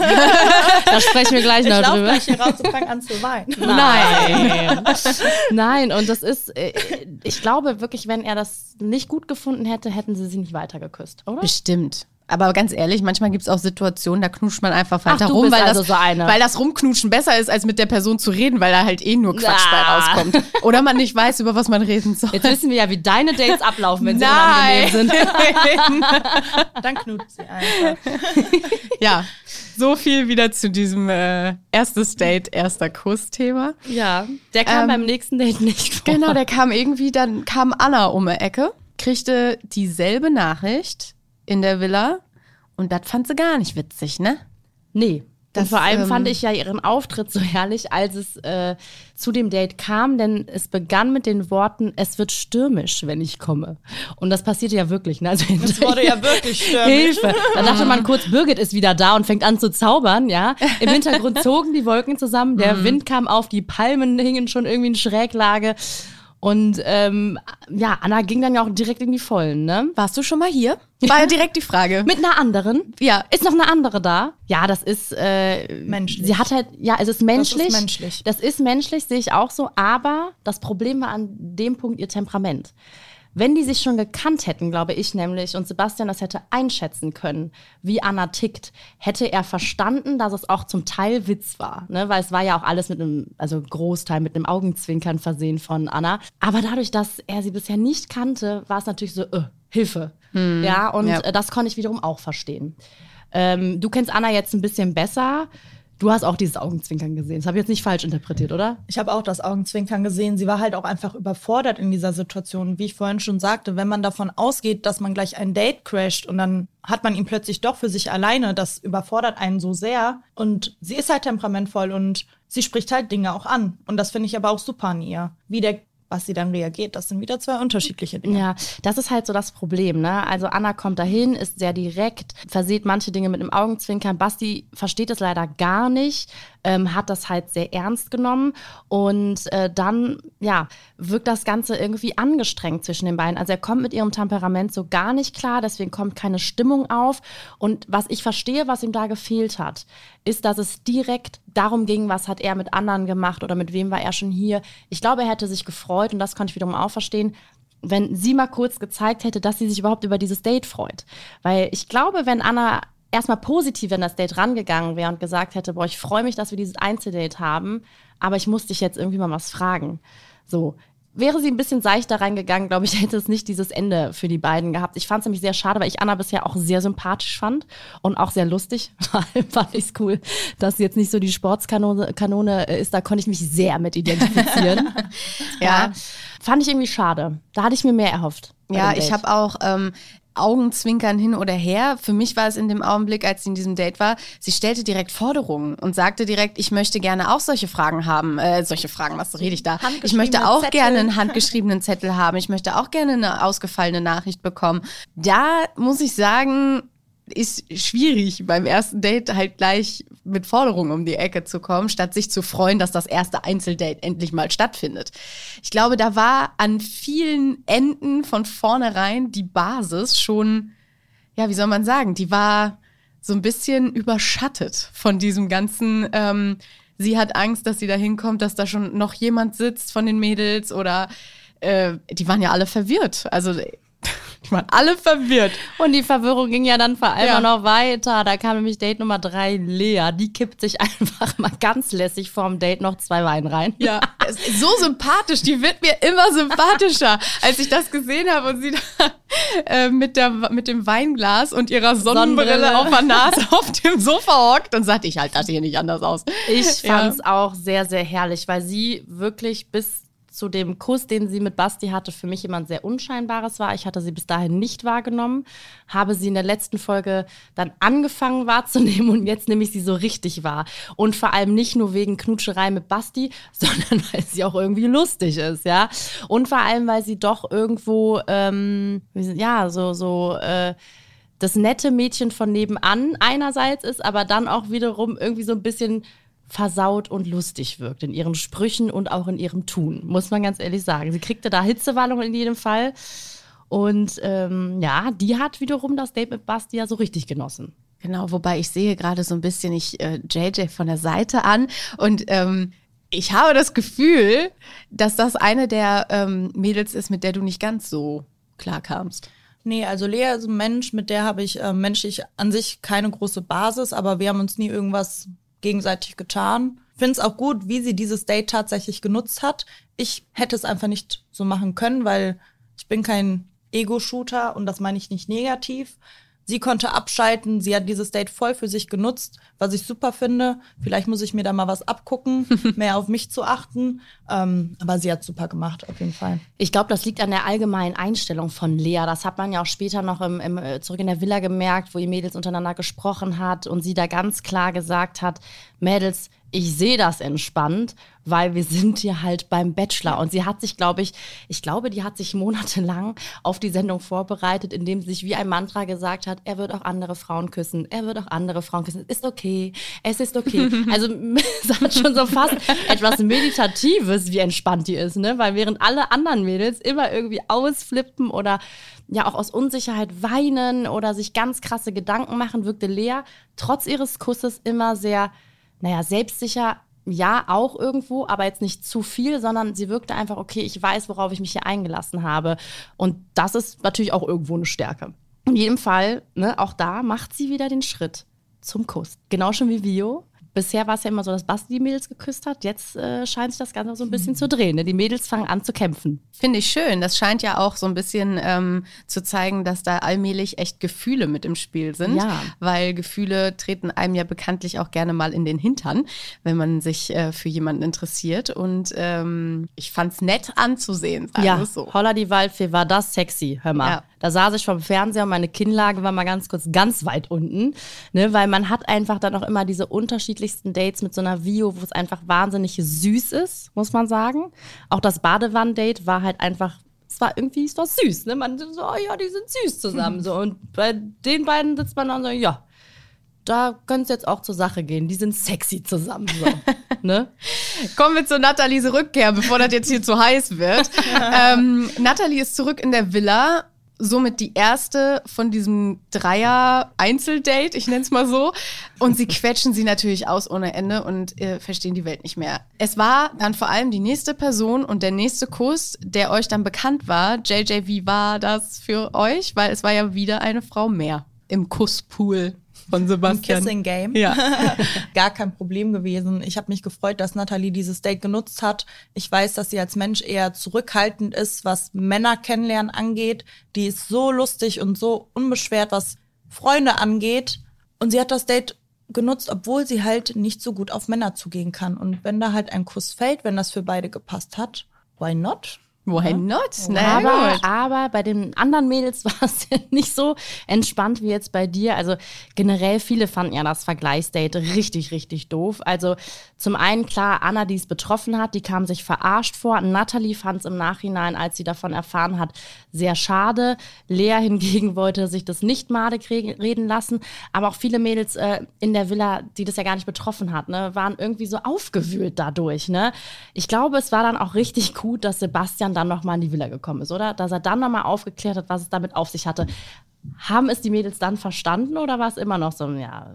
Da sprechen wir gleich ich noch drüber. gleich hier raus und fange an zu weinen. [laughs] Nein. Nein, und das ist, äh, ich glaube wirklich, wenn er das nicht gut gefunden hätte, hätten sie sie nicht weiter geküsst, oder? Bestimmt. Aber ganz ehrlich, manchmal gibt es auch Situationen, da knutscht man einfach weiter rum, weil, also das, so eine. weil das Rumknutschen besser ist, als mit der Person zu reden, weil da halt eh nur Quatsch bei rauskommt. Oder man nicht weiß, über was man reden soll. Jetzt wissen wir ja, wie deine Dates ablaufen, wenn sie Nein. unangenehm sind. [laughs] Dann knutscht sie einfach. ja, so viel wieder zu diesem äh, erstes Date, erster Kuss-Thema. Ja, der kam Ähm, beim nächsten Date nicht vor. Genau, der kam irgendwie, dann kam Anna um die Ecke, kriegte dieselbe Nachricht in der Villa und das fand sie gar nicht witzig, ne? Nee. Das, und vor allem ähm, fand ich ja ihren Auftritt so herrlich, als es äh, zu dem Date kam, denn es begann mit den Worten, es wird stürmisch, wenn ich komme. Und das passierte ja wirklich. Ne? Also Es wurde ja wirklich [laughs] stürmisch. Hilfe. Da dachte man kurz, Birgit ist wieder da und fängt an zu zaubern, ja. Im Hintergrund [laughs] zogen die Wolken zusammen, Mhm. der Wind kam auf, die Palmen hingen schon irgendwie in Schräglage. Und ähm, ja, Anna ging dann ja auch direkt in die Vollen, ne? Warst du schon mal hier? War ja direkt die Frage. Mit einer anderen. ja, Ist noch eine andere da? Ja, das ist äh, Menschlich. Sie hat halt, ja, es ist menschlich. menschlich. Das ist menschlich, sehe ich auch so. Aber das Problem war an dem Punkt ihr Temperament. Wenn die sich schon gekannt hätten, glaube ich nämlich, und Sebastian das hätte einschätzen können, wie Anna tickt, hätte er verstanden, dass es auch zum Teil Witz war. Ne? Weil es war ja auch alles mit einem, also Großteil mit einem Augenzwinkern versehen von Anna. Aber dadurch, dass er sie bisher nicht kannte, war es natürlich so, äh, Hilfe. Ja, und Ja. äh, das konnte ich wiederum auch verstehen. Ähm, du kennst Anna jetzt ein bisschen besser. Du hast auch dieses Augenzwinkern gesehen. Das habe ich jetzt nicht falsch interpretiert, oder? Ich habe auch das Augenzwinkern gesehen. Sie war halt auch einfach überfordert in dieser Situation. Wie ich vorhin schon sagte, wenn man davon ausgeht, dass man gleich ein Date crasht und dann hat man ihn plötzlich doch für sich alleine, das überfordert einen so sehr. Und sie ist halt temperamentvoll und sie spricht halt Dinge auch an. Und das finde ich aber auch super an ihr. Wie der, was sie dann reagiert, das sind wieder zwei unterschiedliche Dinge. Ja, das ist halt so das Problem, ne? Also Anna kommt dahin, ist sehr direkt, verseht manche Dinge mit einem Augenzwinkern. Basti versteht es leider gar nicht, ähm, hat das halt sehr ernst genommen und äh, dann, ja, wirkt das Ganze irgendwie angestrengt zwischen den beiden. Also er kommt mit ihrem Temperament so gar nicht klar, deswegen kommt keine Stimmung auf. Und was ich verstehe, was ihm da gefehlt hat, ist, dass es direkt darum ging, was hat er mit anderen gemacht oder mit wem war er schon hier. Ich glaube, er hätte sich gefreut und das konnte ich wiederum auch verstehen, wenn sie mal kurz gezeigt hätte, dass sie sich überhaupt über dieses Date freut. Weil ich glaube, wenn Anna erstmal positiv an das Date rangegangen wäre und gesagt hätte, boah, ich freue mich, dass wir dieses Einzeldate haben, aber ich muss dich jetzt irgendwie mal was fragen. So. Wäre sie ein bisschen seichter reingegangen, glaube ich, [laughs] hätte es nicht dieses Ende für die beiden gehabt. Ich fand es nämlich sehr schade, weil ich Anna bisher auch sehr sympathisch fand und auch sehr lustig. [laughs] Vor allem fand ich es cool, dass sie jetzt nicht so die Sportskanone Kanone ist. Da konnte ich mich sehr mit identifizieren. [laughs] Ja. Fand ich irgendwie schade. Da hatte ich mir mehr erhofft. Ja, ich habe auch ähm, Augenzwinkern hin oder her. Für mich war es in dem Augenblick, als sie in diesem Date war, sie stellte direkt Forderungen und sagte direkt, ich möchte gerne auch solche Fragen haben. Äh, solche Fragen, was rede ich da? Ich möchte auch Zettel. gerne einen [laughs] handgeschriebenen Zettel haben. Ich möchte auch gerne eine ausgefallene Nachricht bekommen. Da muss ich sagen, ist schwierig beim ersten Date halt gleich mit Forderungen um die Ecke zu kommen, statt sich zu freuen, dass das erste Einzeldate endlich mal stattfindet. Ich glaube, da war an vielen Enden von vornherein die Basis schon, ja, wie soll man sagen, die war so ein bisschen überschattet von diesem ganzen, ähm, sie hat Angst, dass sie da hinkommt, dass da schon noch jemand sitzt von den Mädels oder äh, die waren ja alle verwirrt. Also die waren alle verwirrt. Und die Verwirrung ging ja dann vor allem Ja. noch weiter. Da kam nämlich Date Nummer drei, Lea. Die kippt sich [laughs] einfach mal ganz lässig vorm Date noch zwei Wein rein. Ja, es so sympathisch. Die wird mir immer sympathischer. [laughs] Als ich das gesehen habe und sie da äh, mit, der, mit dem Weinglas und ihrer Sonnenbrille, Sonnenbrille. auf der Nase [laughs] auf dem Sofa hockt, dann sagte ich halt das hier nicht anders aus. Ich Ja. fand's auch sehr, sehr herrlich, weil sie wirklich bis zu dem Kuss, den sie mit Basti hatte, für mich jemand sehr Unscheinbares war. Ich hatte sie bis dahin nicht wahrgenommen, habe sie in der letzten Folge dann angefangen wahrzunehmen und jetzt nehme ich sie so richtig wahr. Und vor allem nicht nur wegen Knutscherei mit Basti, [laughs] sondern weil sie auch irgendwie lustig ist, ja. Und vor allem, weil sie doch irgendwo, ähm, ja, so, so, äh, das nette Mädchen von nebenan einerseits ist, aber dann auch wiederum irgendwie so ein bisschen versaut und lustig wirkt in ihren Sprüchen und auch in ihrem Tun, muss man ganz ehrlich sagen. Sie kriegte da Hitzewallungen in jedem Fall. Und ähm, ja, die hat wiederum das Date mit Basti ja so richtig genossen. Genau, wobei ich sehe gerade so ein bisschen ich äh, JJ von der Seite an und ähm, ich habe das Gefühl, dass das eine der ähm, Mädels ist, mit der du nicht ganz so klar kamst. Nee, also Lea ist ein Mensch, mit der habe ich äh, menschlich an sich keine große Basis, aber wir haben uns nie irgendwas gegenseitig getan. Finde es auch gut, wie sie dieses Date tatsächlich genutzt hat. Ich hätte es einfach nicht so machen können, weil ich bin kein Ego-Shooter und das meine ich nicht negativ. Sie konnte abschalten, sie hat dieses Date voll für sich genutzt, was ich super finde. Vielleicht muss ich mir da mal was abgucken, [laughs] mehr auf mich zu achten. Ähm, aber sie hat super gemacht, auf jeden Fall. Ich glaube, das liegt an der allgemeinen Einstellung von Lea. Das hat man ja auch später noch im, im, äh, zurück in der Villa gemerkt, wo ihr Mädels untereinander gesprochen hat und sie da ganz klar gesagt hat, Mädels, ich sehe das entspannt, weil wir sind hier halt beim Bachelor. Und sie hat sich, glaube ich, ich glaube, die hat sich monatelang auf die Sendung vorbereitet, indem sie sich wie ein Mantra gesagt hat, er wird auch andere Frauen küssen, er wird auch andere Frauen küssen. Es ist okay, es ist okay. [laughs] Also [laughs] es hat schon so fast etwas Meditatives, wie entspannt die ist, ne? Weil während alle anderen Mädels immer irgendwie ausflippen oder ja auch aus Unsicherheit weinen oder sich ganz krasse Gedanken machen, wirkte Lea trotz ihres Kusses immer sehr naja, selbstsicher, ja, auch irgendwo, aber jetzt nicht zu viel, sondern sie wirkte einfach, okay, ich weiß, worauf ich mich hier eingelassen habe. Und das ist natürlich auch irgendwo eine Stärke. In jedem Fall, ne, auch da macht sie wieder den Schritt zum Kuss. Genau schon wie Vio. Bisher war es ja immer so, dass Basti die Mädels geküsst hat. Jetzt äh, scheint sich das Ganze so ein bisschen mhm. zu drehen. Ne? Die Mädels fangen an zu kämpfen. Finde ich schön. Das scheint ja auch so ein bisschen ähm, zu zeigen, dass da allmählich echt Gefühle mit im Spiel sind. Ja. Weil Gefühle treten einem ja bekanntlich auch gerne mal in den Hintern, wenn man sich äh, für jemanden interessiert. Und ähm, ich fand es nett anzusehen. Sagen ja, so. Holla die Waldfee, war das sexy. Hör mal. Ja. Da saß ich vom Fernseher und meine Kinnlage war mal ganz kurz ganz weit unten. Ne? Weil man hat einfach dann auch immer diese unterschiedlichsten Dates mit so einer Vio, wo es einfach wahnsinnig süß ist, muss man sagen. Auch das Badewann-Date war halt einfach es war irgendwie, es war süß, ne? Man so, oh ja, die sind süß zusammen, so. Und bei den beiden sitzt man dann so, ja, da könnte es jetzt auch zur Sache gehen. Die sind sexy zusammen, so. [laughs] ne? Kommen wir zu Nathalies Rückkehr, bevor das jetzt hier zu heiß wird. [laughs] ähm, Nathalie ist zurück in der Villa somit die erste von diesem Dreier-Einzeldate, ich nenne es mal so. Und sie quetschen sie natürlich aus ohne Ende und äh, verstehen die Welt nicht mehr. Es war dann vor allem die nächste Person und der nächste Kuss, der euch dann bekannt war. JJ, wie war das für euch? Weil es war ja wieder eine Frau mehr im Kusspool von Sebastian. Kissing Game. Ja. [laughs] Gar kein Problem gewesen. Ich habe mich gefreut, dass Nathalie dieses Date genutzt hat. Ich weiß, dass sie als Mensch eher zurückhaltend ist, was Männer kennenlernen angeht. Die ist so lustig und so unbeschwert, was Freunde angeht. Und sie hat das Date genutzt, obwohl sie halt nicht so gut auf Männer zugehen kann. Und wenn da halt ein Kuss fällt, wenn das für beide gepasst hat, why not? Why not? Na, aber, aber bei den anderen Mädels [laughs] war es nicht so entspannt wie jetzt bei dir. Also generell viele fanden ja das Vergleichsdate richtig, richtig doof. Also zum einen klar, Anna, die es betroffen hat, die kam sich verarscht vor. Natalie fand es im Nachhinein, als sie davon erfahren hat, sehr schade. Lea hingegen [laughs] wollte sich das nicht madig reden lassen. Aber auch viele Mädels äh, in der Villa, die das ja gar nicht betroffen hat, ne, waren irgendwie so aufgewühlt dadurch. Ne? Ich glaube, es war dann auch richtig gut, dass Sebastian dann nochmal in die Villa gekommen ist, oder? Dass er dann nochmal aufgeklärt hat, was es damit auf sich hatte. Haben es die Mädels dann verstanden oder war es immer noch so, ja.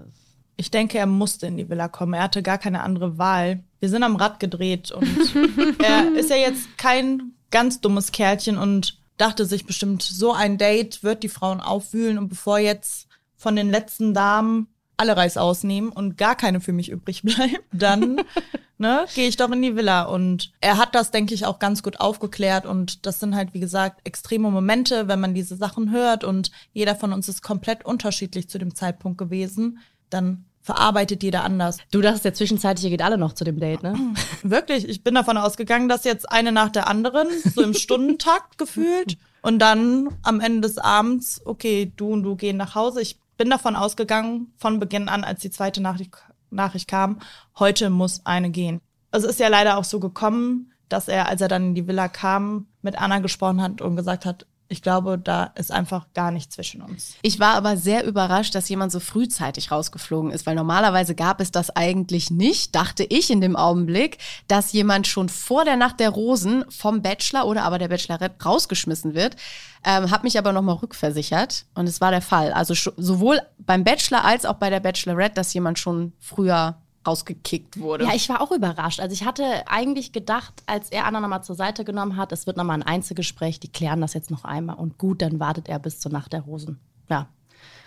Ich denke, er musste in die Villa kommen. Er hatte gar keine andere Wahl. Wir sind am Rad gedreht und [laughs] er ist ja jetzt kein ganz dummes Kerlchen und dachte sich bestimmt, so ein Date wird die Frauen aufwühlen und bevor jetzt von den letzten Damen alle Reis ausnehmen und gar keine für mich übrig bleiben, dann [laughs] ne, gehe ich doch in die Villa. Und er hat das, denke ich, auch ganz gut aufgeklärt. Und das sind halt, wie gesagt, extreme Momente, wenn man diese Sachen hört und jeder von uns ist komplett unterschiedlich zu dem Zeitpunkt gewesen, dann verarbeitet jeder anders. Du dachtest ja zwischenzeitlich, ihr geht alle noch zu dem Date, ne? [clears throat] Wirklich, ich bin davon ausgegangen, dass jetzt eine nach der anderen, so im Stundentakt [laughs] gefühlt. Und dann am Ende des Abends, okay, du und du gehen nach Hause. Ich bin davon ausgegangen, von Beginn an, als die zweite Nachricht, Nachricht kam, heute muss eine gehen. Es ist ja leider auch so gekommen, dass er, als er dann in die Villa kam, mit Anna gesprochen hat und gesagt hat, ich glaube, da ist einfach gar nichts zwischen uns. Ich war aber sehr überrascht, dass jemand so frühzeitig rausgeflogen ist, weil normalerweise gab es das eigentlich nicht, dachte ich in dem Augenblick, dass jemand schon vor der Nacht der Rosen vom Bachelor oder aber der Bachelorette rausgeschmissen wird. Ähm, hab mich aber nochmal rückversichert und es war der Fall. Also sowohl beim Bachelor als auch bei der Bachelorette, dass jemand schon früher rausgekickt wurde. Ja, ich war auch überrascht. Also ich hatte eigentlich gedacht, als er Anna nochmal zur Seite genommen hat, es wird nochmal ein Einzelgespräch, die klären das jetzt noch einmal und gut, dann wartet er bis zur Nacht der Rosen. Ja,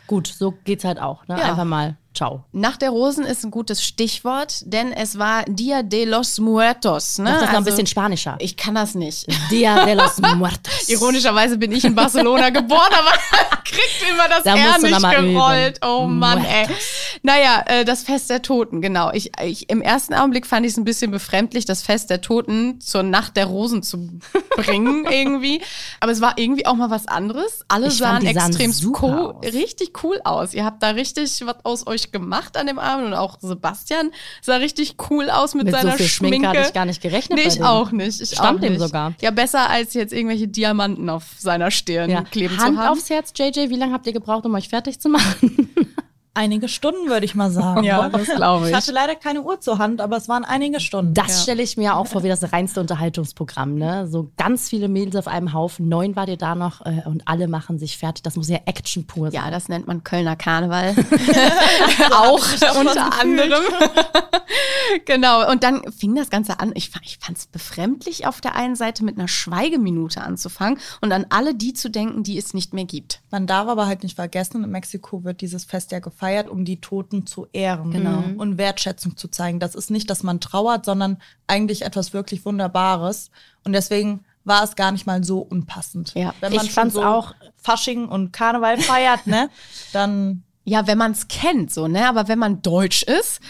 gut, so geht's halt auch. Ne? Ja. Einfach mal Ciao. Nach der Rosen ist ein gutes Stichwort, denn es war Dia de los Muertos. Ne? Mach das also, noch ein bisschen spanischer. Ich kann das nicht. Dia de los [laughs] Muertos. Ironischerweise bin ich in Barcelona geboren, aber [laughs] kriegt immer das da R nicht gerollt. Üben. Oh Mann, Muertos. ey. Naja, äh, das Fest der Toten, genau. Ich, ich, Im ersten Augenblick fand ich es ein bisschen befremdlich, das Fest der Toten zur Nacht der Rosen zu bringen [laughs] irgendwie. Aber es war irgendwie auch mal was anderes. Alle ich sahen, sahen extrem cool, richtig cool aus. Ihr habt da richtig was aus euch gemacht an dem Abend und auch Sebastian sah richtig cool aus mit, mit seiner so viel Schminke. Schminke hatte ich gar nicht gerechnet. Nee, ich auch nicht. Ich Stand dem sogar. Ja, besser als jetzt irgendwelche Diamanten auf seiner Stirn ja. kleben Hand zu haben. aufs Herz, JJ, wie lange habt ihr gebraucht, um euch fertig zu machen? Einige Stunden, würde ich mal sagen. Ja, das glaube ich. Ich hatte leider keine Uhr zur Hand, aber es waren einige Stunden. Das ja. stelle ich mir auch vor wie das reinste Unterhaltungsprogramm. Ne? So ganz viele Mädels auf einem Haufen. Neun war dir da noch äh, und alle machen sich fertig. Das muss ja Action pur sein. Ja, das nennt man Kölner Karneval. [laughs] auch unter anderem. [laughs] genau. Und dann fing das Ganze an. Ich, ich fand es befremdlich, auf der einen Seite mit einer Schweigeminute anzufangen und an alle die zu denken, die es nicht mehr gibt. Man darf aber halt nicht vergessen, in Mexiko wird dieses Fest ja gefeiert gefeiert, um die Toten zu ehren genau. und Wertschätzung zu zeigen. Das ist nicht, dass man trauert, sondern eigentlich etwas wirklich Wunderbares. Und deswegen war es gar nicht mal so unpassend. Ja, wenn man ich fand so auch Fasching und Karneval feiert, ne, [laughs] dann ja, wenn man es kennt, so, ne? Aber wenn man deutsch ist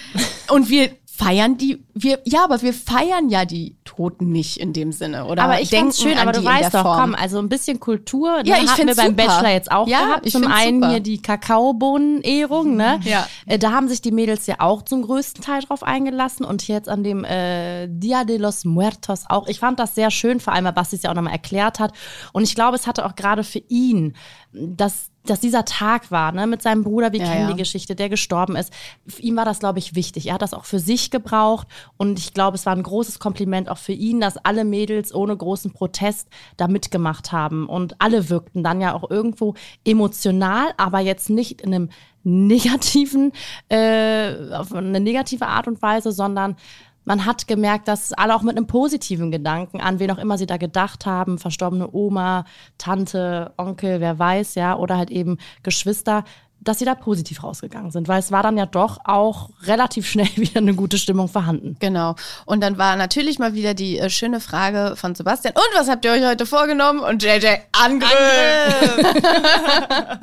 und wir feiern die, wir, ja, aber wir feiern ja die Toten nicht in dem Sinne, oder? Aber ich denke schön, aber du weißt doch, komm, also ein bisschen Kultur, ja, ne, ich hatten wir beim super. Bachelor jetzt auch ja, gehabt. Zum einen super. hier die Kakaobohnen-Ehrung, ne? Ja. Äh, da haben sich die Mädels ja auch zum größten Teil drauf eingelassen und jetzt an dem äh, Dia de los Muertos auch. Ich fand das sehr schön, vor allem, weil Basti es ja auch nochmal erklärt hat. Und ich glaube, es hatte auch gerade für ihn, dass dass dieser Tag war, ne, mit seinem Bruder, wir ja, kennen ja. die Geschichte, der gestorben ist. Für ihn war das, glaube ich, wichtig. Er hat das auch für sich gebraucht und ich glaube, es war ein großes Kompliment auch für ihn, dass alle Mädels ohne großen Protest da mitgemacht haben und alle wirkten dann ja auch irgendwo emotional, aber jetzt nicht in einem [laughs] negativen, äh, auf eine negative Art und Weise, sondern man hat gemerkt, dass alle auch mit einem positiven Gedanken an wen auch immer sie da gedacht haben, verstorbene Oma, Tante, Onkel, wer weiß, ja, oder halt eben Geschwister, dass sie da positiv rausgegangen sind, weil es war dann ja doch auch relativ schnell [laughs] wieder eine gute Stimmung vorhanden. Genau. Und dann war natürlich mal wieder die äh, schöne Frage von Sebastian. Und was habt ihr euch heute vorgenommen? Und JJ, Angriff! Angriff. [laughs]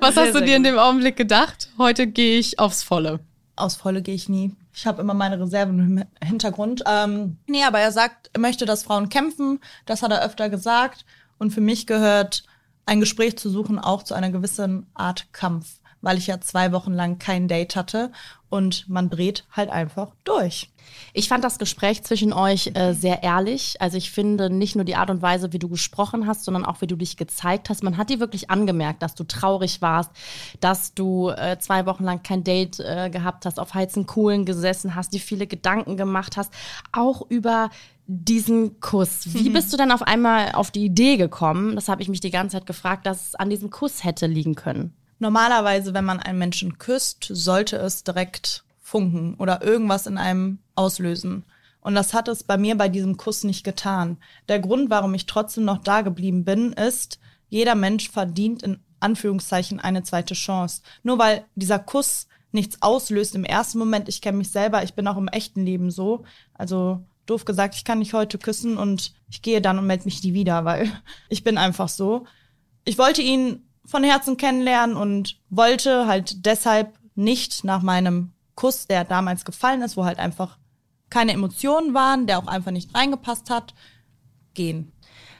was hast du dir in dem Augenblick gedacht? Heute gehe ich aufs Volle. Aufs Volle gehe ich nie. Ich habe immer meine Reserven im Hintergrund. Ähm, nee, aber er sagt, er möchte, dass Frauen kämpfen. Das hat er öfter gesagt. Und für mich gehört ein Gespräch zu suchen auch zu einer gewissen Art Kampf weil ich ja zwei Wochen lang kein Date hatte und man dreht halt einfach durch. Ich fand das Gespräch zwischen euch äh, sehr ehrlich. Also ich finde nicht nur die Art und Weise, wie du gesprochen hast, sondern auch wie du dich gezeigt hast. Man hat dir wirklich angemerkt, dass du traurig warst, dass du äh, zwei Wochen lang kein Date äh, gehabt hast, auf heißen Kohlen gesessen hast, dir viele Gedanken gemacht hast, auch über diesen Kuss. Wie mhm. bist du dann auf einmal auf die Idee gekommen? Das habe ich mich die ganze Zeit gefragt, dass es an diesem Kuss hätte liegen können. Normalerweise, wenn man einen Menschen küsst, sollte es direkt funken oder irgendwas in einem auslösen. Und das hat es bei mir bei diesem Kuss nicht getan. Der Grund, warum ich trotzdem noch da geblieben bin, ist, jeder Mensch verdient in Anführungszeichen eine zweite Chance. Nur weil dieser Kuss nichts auslöst im ersten Moment, ich kenne mich selber, ich bin auch im echten Leben so. Also doof gesagt, ich kann nicht heute küssen und ich gehe dann und melde mich nie wieder, weil [laughs] ich bin einfach so. Ich wollte ihn von Herzen kennenlernen und wollte halt deshalb nicht nach meinem Kuss, der damals gefallen ist, wo halt einfach keine Emotionen waren, der auch einfach nicht reingepasst hat, gehen.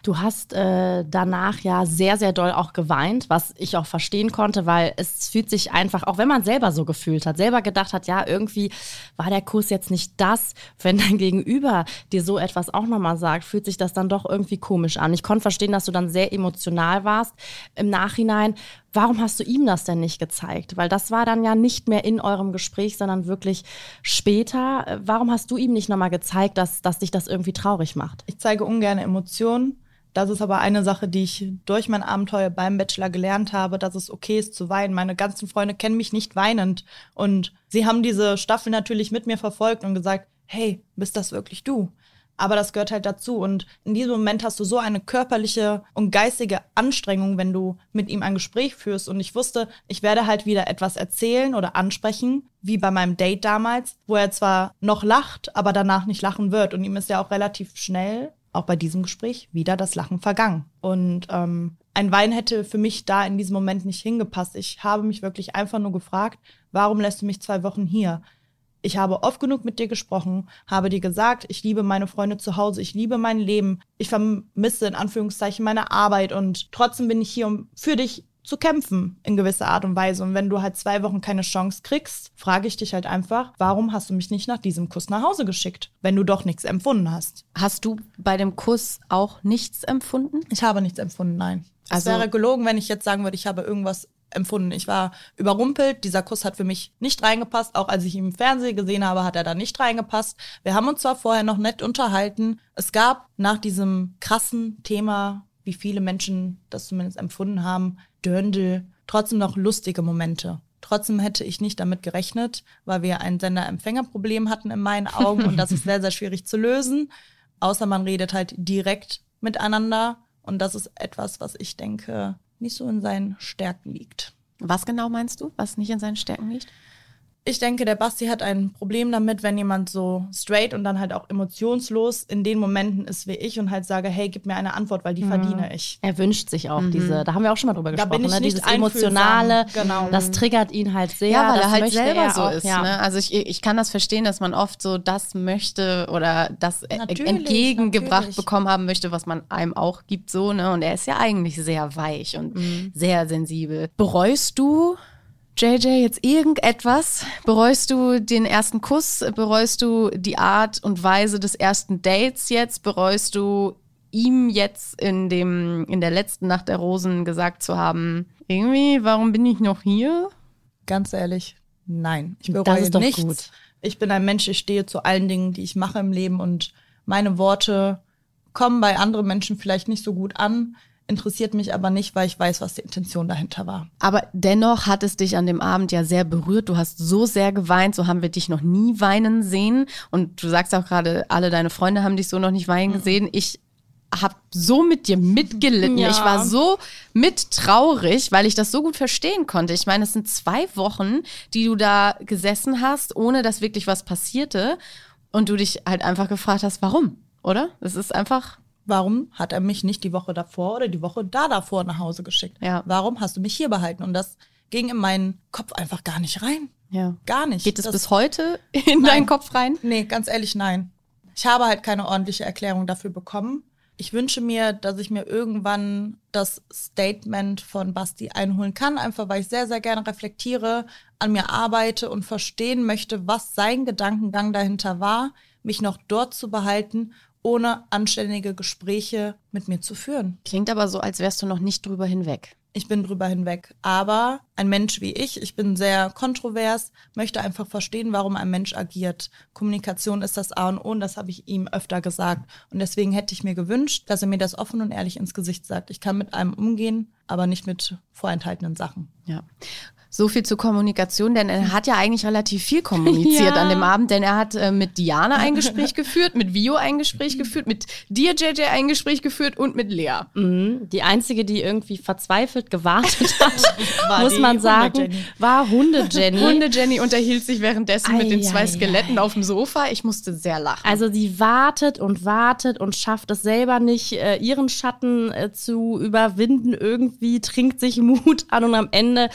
Du hast äh, danach ja sehr, sehr doll auch geweint, was ich auch verstehen konnte, weil es fühlt sich einfach, auch wenn man selber so gefühlt hat, selber gedacht hat, ja, irgendwie war der Kuss jetzt nicht das, wenn dein Gegenüber dir so etwas auch nochmal sagt, fühlt sich das dann doch irgendwie komisch an. Ich konnte verstehen, dass du dann sehr emotional warst im Nachhinein. Warum hast du ihm das denn nicht gezeigt? Weil das war dann ja nicht mehr in eurem Gespräch, sondern wirklich später. Warum hast du ihm nicht nochmal gezeigt, dass, dass dich das irgendwie traurig macht? Ich zeige ungern Emotionen. Das ist aber eine Sache, die ich durch mein Abenteuer beim Bachelor gelernt habe, dass es okay ist zu weinen. Meine ganzen Freunde kennen mich nicht weinend. Und sie haben diese Staffel natürlich mit mir verfolgt und gesagt, hey, bist das wirklich du? Aber das gehört halt dazu. Und in diesem Moment hast du so eine körperliche und geistige Anstrengung, wenn du mit ihm ein Gespräch führst. Und ich wusste, ich werde halt wieder etwas erzählen oder ansprechen, wie bei meinem Date damals, wo er zwar noch lacht, aber danach nicht lachen wird. Und ihm ist ja auch relativ schnell auch bei diesem Gespräch wieder das Lachen vergangen. Und ähm, ein Wein hätte für mich da in diesem Moment nicht hingepasst. Ich habe mich wirklich einfach nur gefragt, warum lässt du mich zwei Wochen hier? Ich habe oft genug mit dir gesprochen, habe dir gesagt, ich liebe meine Freunde zu Hause, ich liebe mein Leben, ich vermisse in Anführungszeichen meine Arbeit und trotzdem bin ich hier, um für dich zu kämpfen in gewisser Art und Weise. Und wenn du halt zwei Wochen keine Chance kriegst, frage ich dich halt einfach, warum hast du mich nicht nach diesem Kuss nach Hause geschickt, wenn du doch nichts empfunden hast? Hast du bei dem Kuss auch nichts empfunden? Ich habe nichts empfunden, nein. Also, es wäre gelogen, wenn ich jetzt sagen würde, ich habe irgendwas empfunden. Ich war überrumpelt. Dieser Kuss hat für mich nicht reingepasst. Auch als ich ihn im Fernsehen gesehen habe, hat er da nicht reingepasst. Wir haben uns zwar vorher noch nett unterhalten. Es gab nach diesem krassen Thema, wie viele Menschen das zumindest empfunden haben, Dörndl trotzdem noch lustige Momente. Trotzdem hätte ich nicht damit gerechnet, weil wir ein Sender-Empfänger-Problem hatten in meinen Augen und das ist sehr, sehr schwierig zu lösen. Außer man redet halt direkt miteinander und das ist etwas, was ich denke, nicht so in seinen Stärken liegt. Was genau meinst du, was nicht in seinen Stärken liegt? Ich denke, der Basti hat ein Problem damit, wenn jemand so straight und dann halt auch emotionslos in den Momenten ist wie ich und halt sage, hey, gib mir eine Antwort, weil die mhm. verdiene ich. Er wünscht sich auch mhm. diese, da haben wir auch schon mal drüber da gesprochen, bin ich ne? dieses emotionale, genau. das triggert ihn halt sehr. Ja, weil er halt selber er so auch, ist. Ja. Ne? Also ich, ich kann das verstehen, dass man oft so das möchte oder das natürlich, entgegengebracht natürlich. bekommen haben möchte, was man einem auch gibt so. Ne? Und er ist ja eigentlich sehr weich und mhm. sehr sensibel. Bereust du JJ, jetzt irgendetwas? Bereust du den ersten Kuss? Bereust du die Art und Weise des ersten Dates jetzt? Bereust du ihm jetzt in dem in der letzten Nacht der Rosen gesagt zu haben, irgendwie, warum bin ich noch hier? Ganz ehrlich, nein. Ich bereue nichts. Gut. Ich bin ein Mensch, ich stehe zu allen Dingen, die ich mache im Leben und meine Worte kommen bei anderen Menschen vielleicht nicht so gut an interessiert mich aber nicht, weil ich weiß, was die Intention dahinter war. Aber dennoch hat es dich an dem Abend ja sehr berührt. Du hast so sehr geweint, so haben wir dich noch nie weinen sehen. Und du sagst auch gerade, alle deine Freunde haben dich so noch nicht weinen mhm. gesehen. Ich habe so mit dir mitgelitten. Ja. Ich war so mit traurig, weil ich das so gut verstehen konnte. Ich meine, es sind zwei Wochen, die du da gesessen hast, ohne dass wirklich was passierte. Und du dich halt einfach gefragt hast, warum, oder? Es ist einfach Warum hat er mich nicht die Woche davor oder die Woche da davor nach Hause geschickt? Ja. Warum hast du mich hier behalten? Und das ging in meinen Kopf einfach gar nicht rein. Ja. Gar nicht. Geht es bis heute in nein. deinen Kopf rein? Nee, ganz ehrlich, nein. Ich habe halt keine ordentliche Erklärung dafür bekommen. Ich wünsche mir, dass ich mir irgendwann das Statement von Basti einholen kann, einfach weil ich sehr, sehr gerne reflektiere, an mir arbeite und verstehen möchte, was sein Gedankengang dahinter war, mich noch dort zu behalten ohne anständige Gespräche mit mir zu führen. Klingt aber so, als wärst du noch nicht drüber hinweg. Ich bin drüber hinweg. Aber ein Mensch wie ich, ich bin sehr kontrovers, möchte einfach verstehen, warum ein Mensch agiert. Kommunikation ist das A und O und das habe ich ihm öfter gesagt. Und deswegen hätte ich mir gewünscht, dass er mir das offen und ehrlich ins Gesicht sagt. Ich kann mit einem umgehen, aber nicht mit vorenthaltenen Sachen. Ja. So viel zur Kommunikation, denn er hat ja eigentlich relativ viel kommuniziert [laughs] ja. an dem Abend, denn er hat äh, mit Diana ein Gespräch geführt, mit Vio ein Gespräch geführt, mit dir, JJ, ein Gespräch geführt und mit Lea. Mhm. Die einzige, die irgendwie verzweifelt gewartet hat, [laughs] muss man sagen, Hunde war Hunde-Jenny. Hunde-Jenny unterhielt sich währenddessen ei, mit den zwei ei, Skeletten ei. auf dem Sofa. Ich musste sehr lachen. Also sie wartet und wartet und schafft es selber nicht, äh, ihren Schatten äh, zu überwinden irgendwie, trinkt sich Mut an und am Ende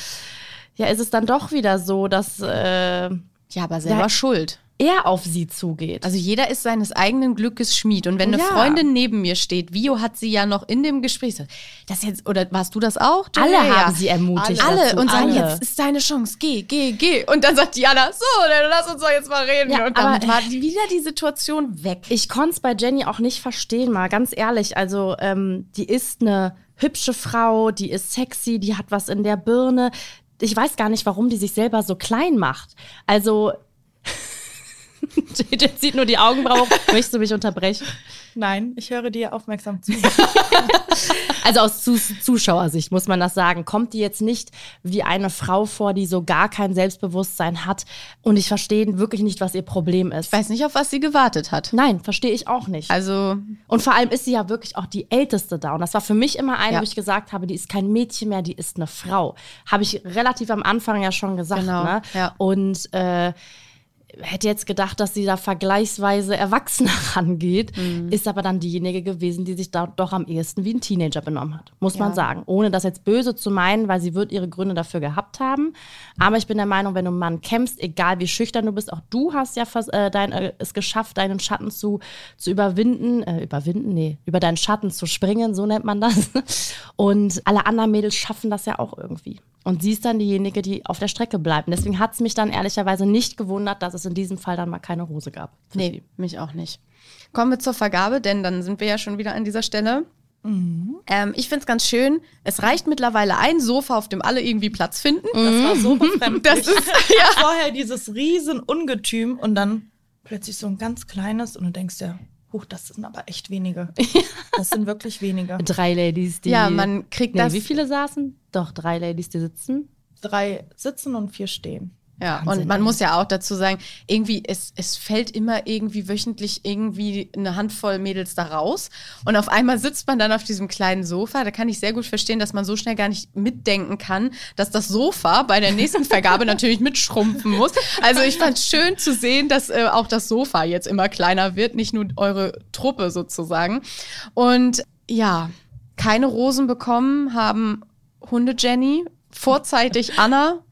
ja, ist es dann doch wieder so, dass. Äh, ja, aber selber ja, schuld. er auf sie zugeht. Also jeder ist seines eigenen Glückes Schmied. Und wenn eine Ja. Freundin neben mir steht, Vio hat sie ja noch in dem Gespräch gesagt, das jetzt, oder warst du das auch? alle Ja, haben sie ermutigt. Alle dazu, und sagen, alle. jetzt ist deine Chance, geh, geh, geh. Und dann sagt Diana, so, dann lass uns doch jetzt mal reden. Ja, und dann war wieder die Situation weg. Ich konnte es bei Jenny auch nicht verstehen, mal ganz ehrlich. Also, ähm, die ist eine hübsche Frau, die ist sexy, die hat was in der Birne. Ich weiß gar nicht, warum die sich selber so klein macht. Also, [laughs] jetzt zieht nur die Augenbraue hoch. Möchtest du mich unterbrechen? Nein, ich höre dir aufmerksam zu. [laughs] Also aus Zus Zuschauersicht muss man das sagen. Kommt die jetzt nicht wie eine Frau vor, die so gar kein Selbstbewusstsein hat und ich verstehe wirklich nicht, was ihr Problem ist. Ich weiß nicht, auf was sie gewartet hat. Nein, verstehe ich auch nicht. Also, Und vor allem ist sie ja wirklich auch die Älteste da. Und das war für mich immer eine, Ja. wo ich gesagt habe, die ist kein Mädchen mehr, die ist eine Frau. Habe ich relativ am Anfang ja schon gesagt. Genau, Ne? ja. Und äh, hätte jetzt gedacht, dass sie da vergleichsweise erwachsener [laughs] rangeht, Mhm. ist aber dann diejenige gewesen, die sich da doch am ehesten wie ein Teenager benommen hat. Muss man Ja. sagen. Ohne das jetzt böse zu meinen, weil sie wird ihre Gründe dafür gehabt haben. Aber ich bin der Meinung, wenn du einen Mann kämpfst, egal wie schüchtern du bist, auch du hast ja äh, dein, äh, es geschafft, deinen Schatten zu, zu überwinden, äh, überwinden, nee, über deinen Schatten zu springen, so nennt man das. [laughs] Und alle anderen Mädels schaffen das ja auch irgendwie. Und sie ist dann diejenige, die auf der Strecke bleibt. Und deswegen hat es mich dann ehrlicherweise nicht gewundert, dass es in diesem Fall dann mal keine Hose gab. nee, sie. mich auch nicht. Kommen wir zur Vergabe, denn dann sind wir ja schon wieder an dieser Stelle. Ähm, ich finde es ganz schön. Es reicht mittlerweile ein Sofa, auf dem alle irgendwie Platz finden. Das war so befremdlich. Das ist, [laughs] ja. Vorher dieses riesen Ungetüm und dann plötzlich so ein ganz kleines und du denkst ja, huch, das sind aber echt wenige. [laughs] Das sind wirklich wenige. Drei Ladies, die. Ja, man kriegt nee, das- Wie viele saßen? Doch, drei Ladies, die sitzen. Drei sitzen und vier stehen. Ja, Wahnsinn, und man muss ja auch dazu sagen, irgendwie, es, es fällt immer irgendwie wöchentlich irgendwie eine Handvoll Mädels da raus. Und auf einmal sitzt man dann auf diesem kleinen Sofa. Da kann ich sehr gut verstehen, dass man so schnell gar nicht mitdenken kann, dass das Sofa bei der nächsten [laughs] Vergabe natürlich mitschrumpfen muss. Also ich fand es schön zu sehen, dass äh, auch das Sofa jetzt immer kleiner wird, nicht nur eure Truppe sozusagen. Und ja, keine Rosen bekommen haben Hunde Jenny, vorzeitig Anna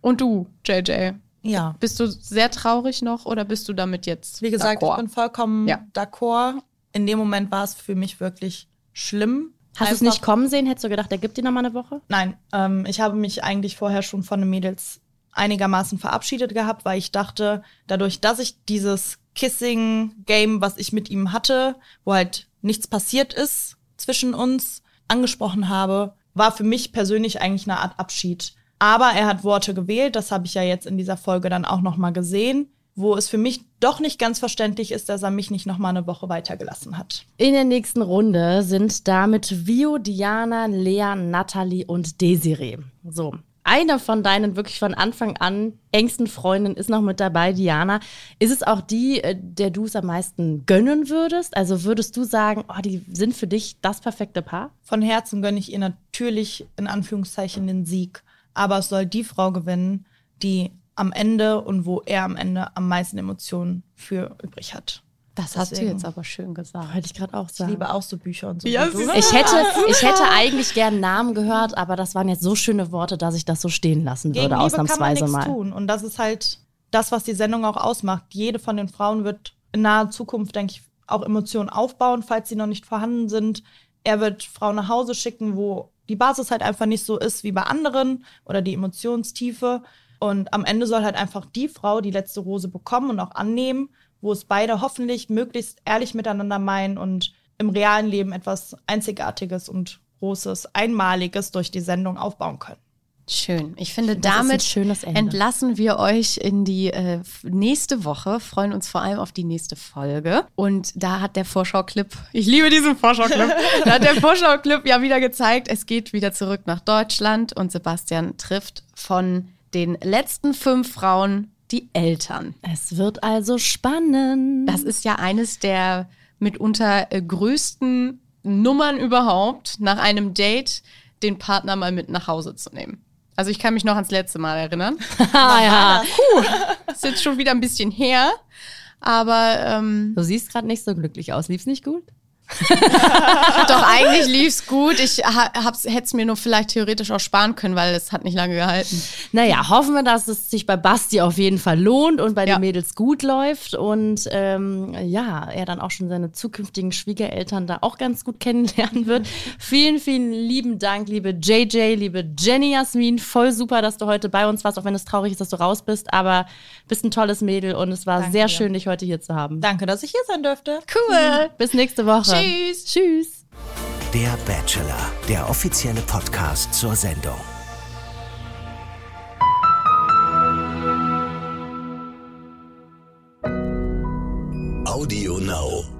und du, JJ. Ja. Bist du sehr traurig noch oder bist du damit jetzt? Wie gesagt, ich bin vollkommen Ja. d'accord. In dem Moment war es für mich wirklich schlimm. Hast du es nicht kommen sehen? Hättest du gedacht, er gibt dir noch mal eine Woche? Nein, ähm, ich habe mich eigentlich vorher schon von den Mädels einigermaßen verabschiedet gehabt, weil ich dachte, dadurch, dass ich dieses Kissing-Game, was ich mit ihm hatte, wo halt nichts passiert ist zwischen uns, angesprochen habe, war für mich persönlich eigentlich eine Art Abschied. Aber er hat Worte gewählt, das habe ich ja jetzt in dieser Folge dann auch noch mal gesehen, wo es für mich doch nicht ganz verständlich ist, dass er mich nicht noch mal eine Woche weitergelassen hat. In der nächsten Runde sind damit Vio, Diana, Lea, Natalie und Desiree. So. Eine von deinen wirklich von Anfang an engsten Freundinnen ist noch mit dabei, Diana. Ist es auch die, äh, der du es am meisten gönnen würdest? Also würdest du sagen, oh, die sind für dich das perfekte Paar? Von Herzen gönne ich ihr natürlich in Anführungszeichen den Sieg. Aber es soll die Frau gewinnen, die am Ende und wo er am Ende am meisten Emotionen für übrig hat. Das hast du Deswegen. jetzt aber schön gesagt. Wollte ich gerade auch Ich sagen. liebe auch so Bücher und so. Ja, siehst Ich hätte, ich hätte eigentlich gern Namen gehört, aber das waren jetzt so schöne Worte, dass ich das so stehen lassen Gegen würde, Liebe kann man ausnahmsweise nichts mal. tun. Und das ist halt das, was die Sendung auch ausmacht. Jede von den Frauen wird in naher Zukunft, denke ich, auch Emotionen aufbauen, falls sie noch nicht vorhanden sind. Er wird Frauen nach Hause schicken, wo die Basis halt einfach nicht so ist wie bei anderen oder die Emotionstiefe. Und am Ende soll halt einfach die Frau die letzte Rose bekommen und auch annehmen, wo es beide hoffentlich möglichst ehrlich miteinander meinen und im realen Leben etwas Einzigartiges und Großes, Einmaliges durch die Sendung aufbauen können. Schön. Ich finde, Das damit entlassen wir euch in die äh, nächste Woche, freuen uns vor allem auf die nächste Folge. Und da hat der Vorschau-Clip, ich liebe diesen Vorschau-Clip, [laughs] da hat der Vorschau-Clip ja wieder gezeigt, es geht wieder zurück nach Deutschland und Sebastian trifft von den letzten fünf Frauen die Eltern. Es wird also spannend. Das ist ja eines der mitunter äh, größten Nummern überhaupt, nach einem Date den Partner mal mit nach Hause zu nehmen. Also ich kann mich noch ans letzte Mal erinnern. [laughs] ah, ja. Ist jetzt schon wieder ein bisschen her. Aber ähm, Du siehst gerade nicht so glücklich aus. Lief's nicht gut? [laughs] Doch eigentlich lief's gut. Ich hätte es mir nur vielleicht theoretisch auch sparen können, weil es hat nicht lange gehalten. Naja, hoffen wir, dass es sich bei Basti auf jeden Fall lohnt und bei Ja. den Mädels gut läuft und ähm, ja, er dann auch schon seine zukünftigen Schwiegereltern da auch ganz gut kennenlernen wird. vielen, vielen lieben Dank, liebe JJ, liebe Jenny Jasmin. Voll super, dass du heute bei uns warst, auch wenn es traurig ist, dass du raus bist, aber bist ein tolles Mädel und es war Danke sehr schön, dich heute hier zu haben. Danke, dass ich hier sein dürfte. Cool. Bis nächste Woche. Tschüss. Tschüss. Der Bachelor, der offizielle Podcast zur Sendung. Audio Now.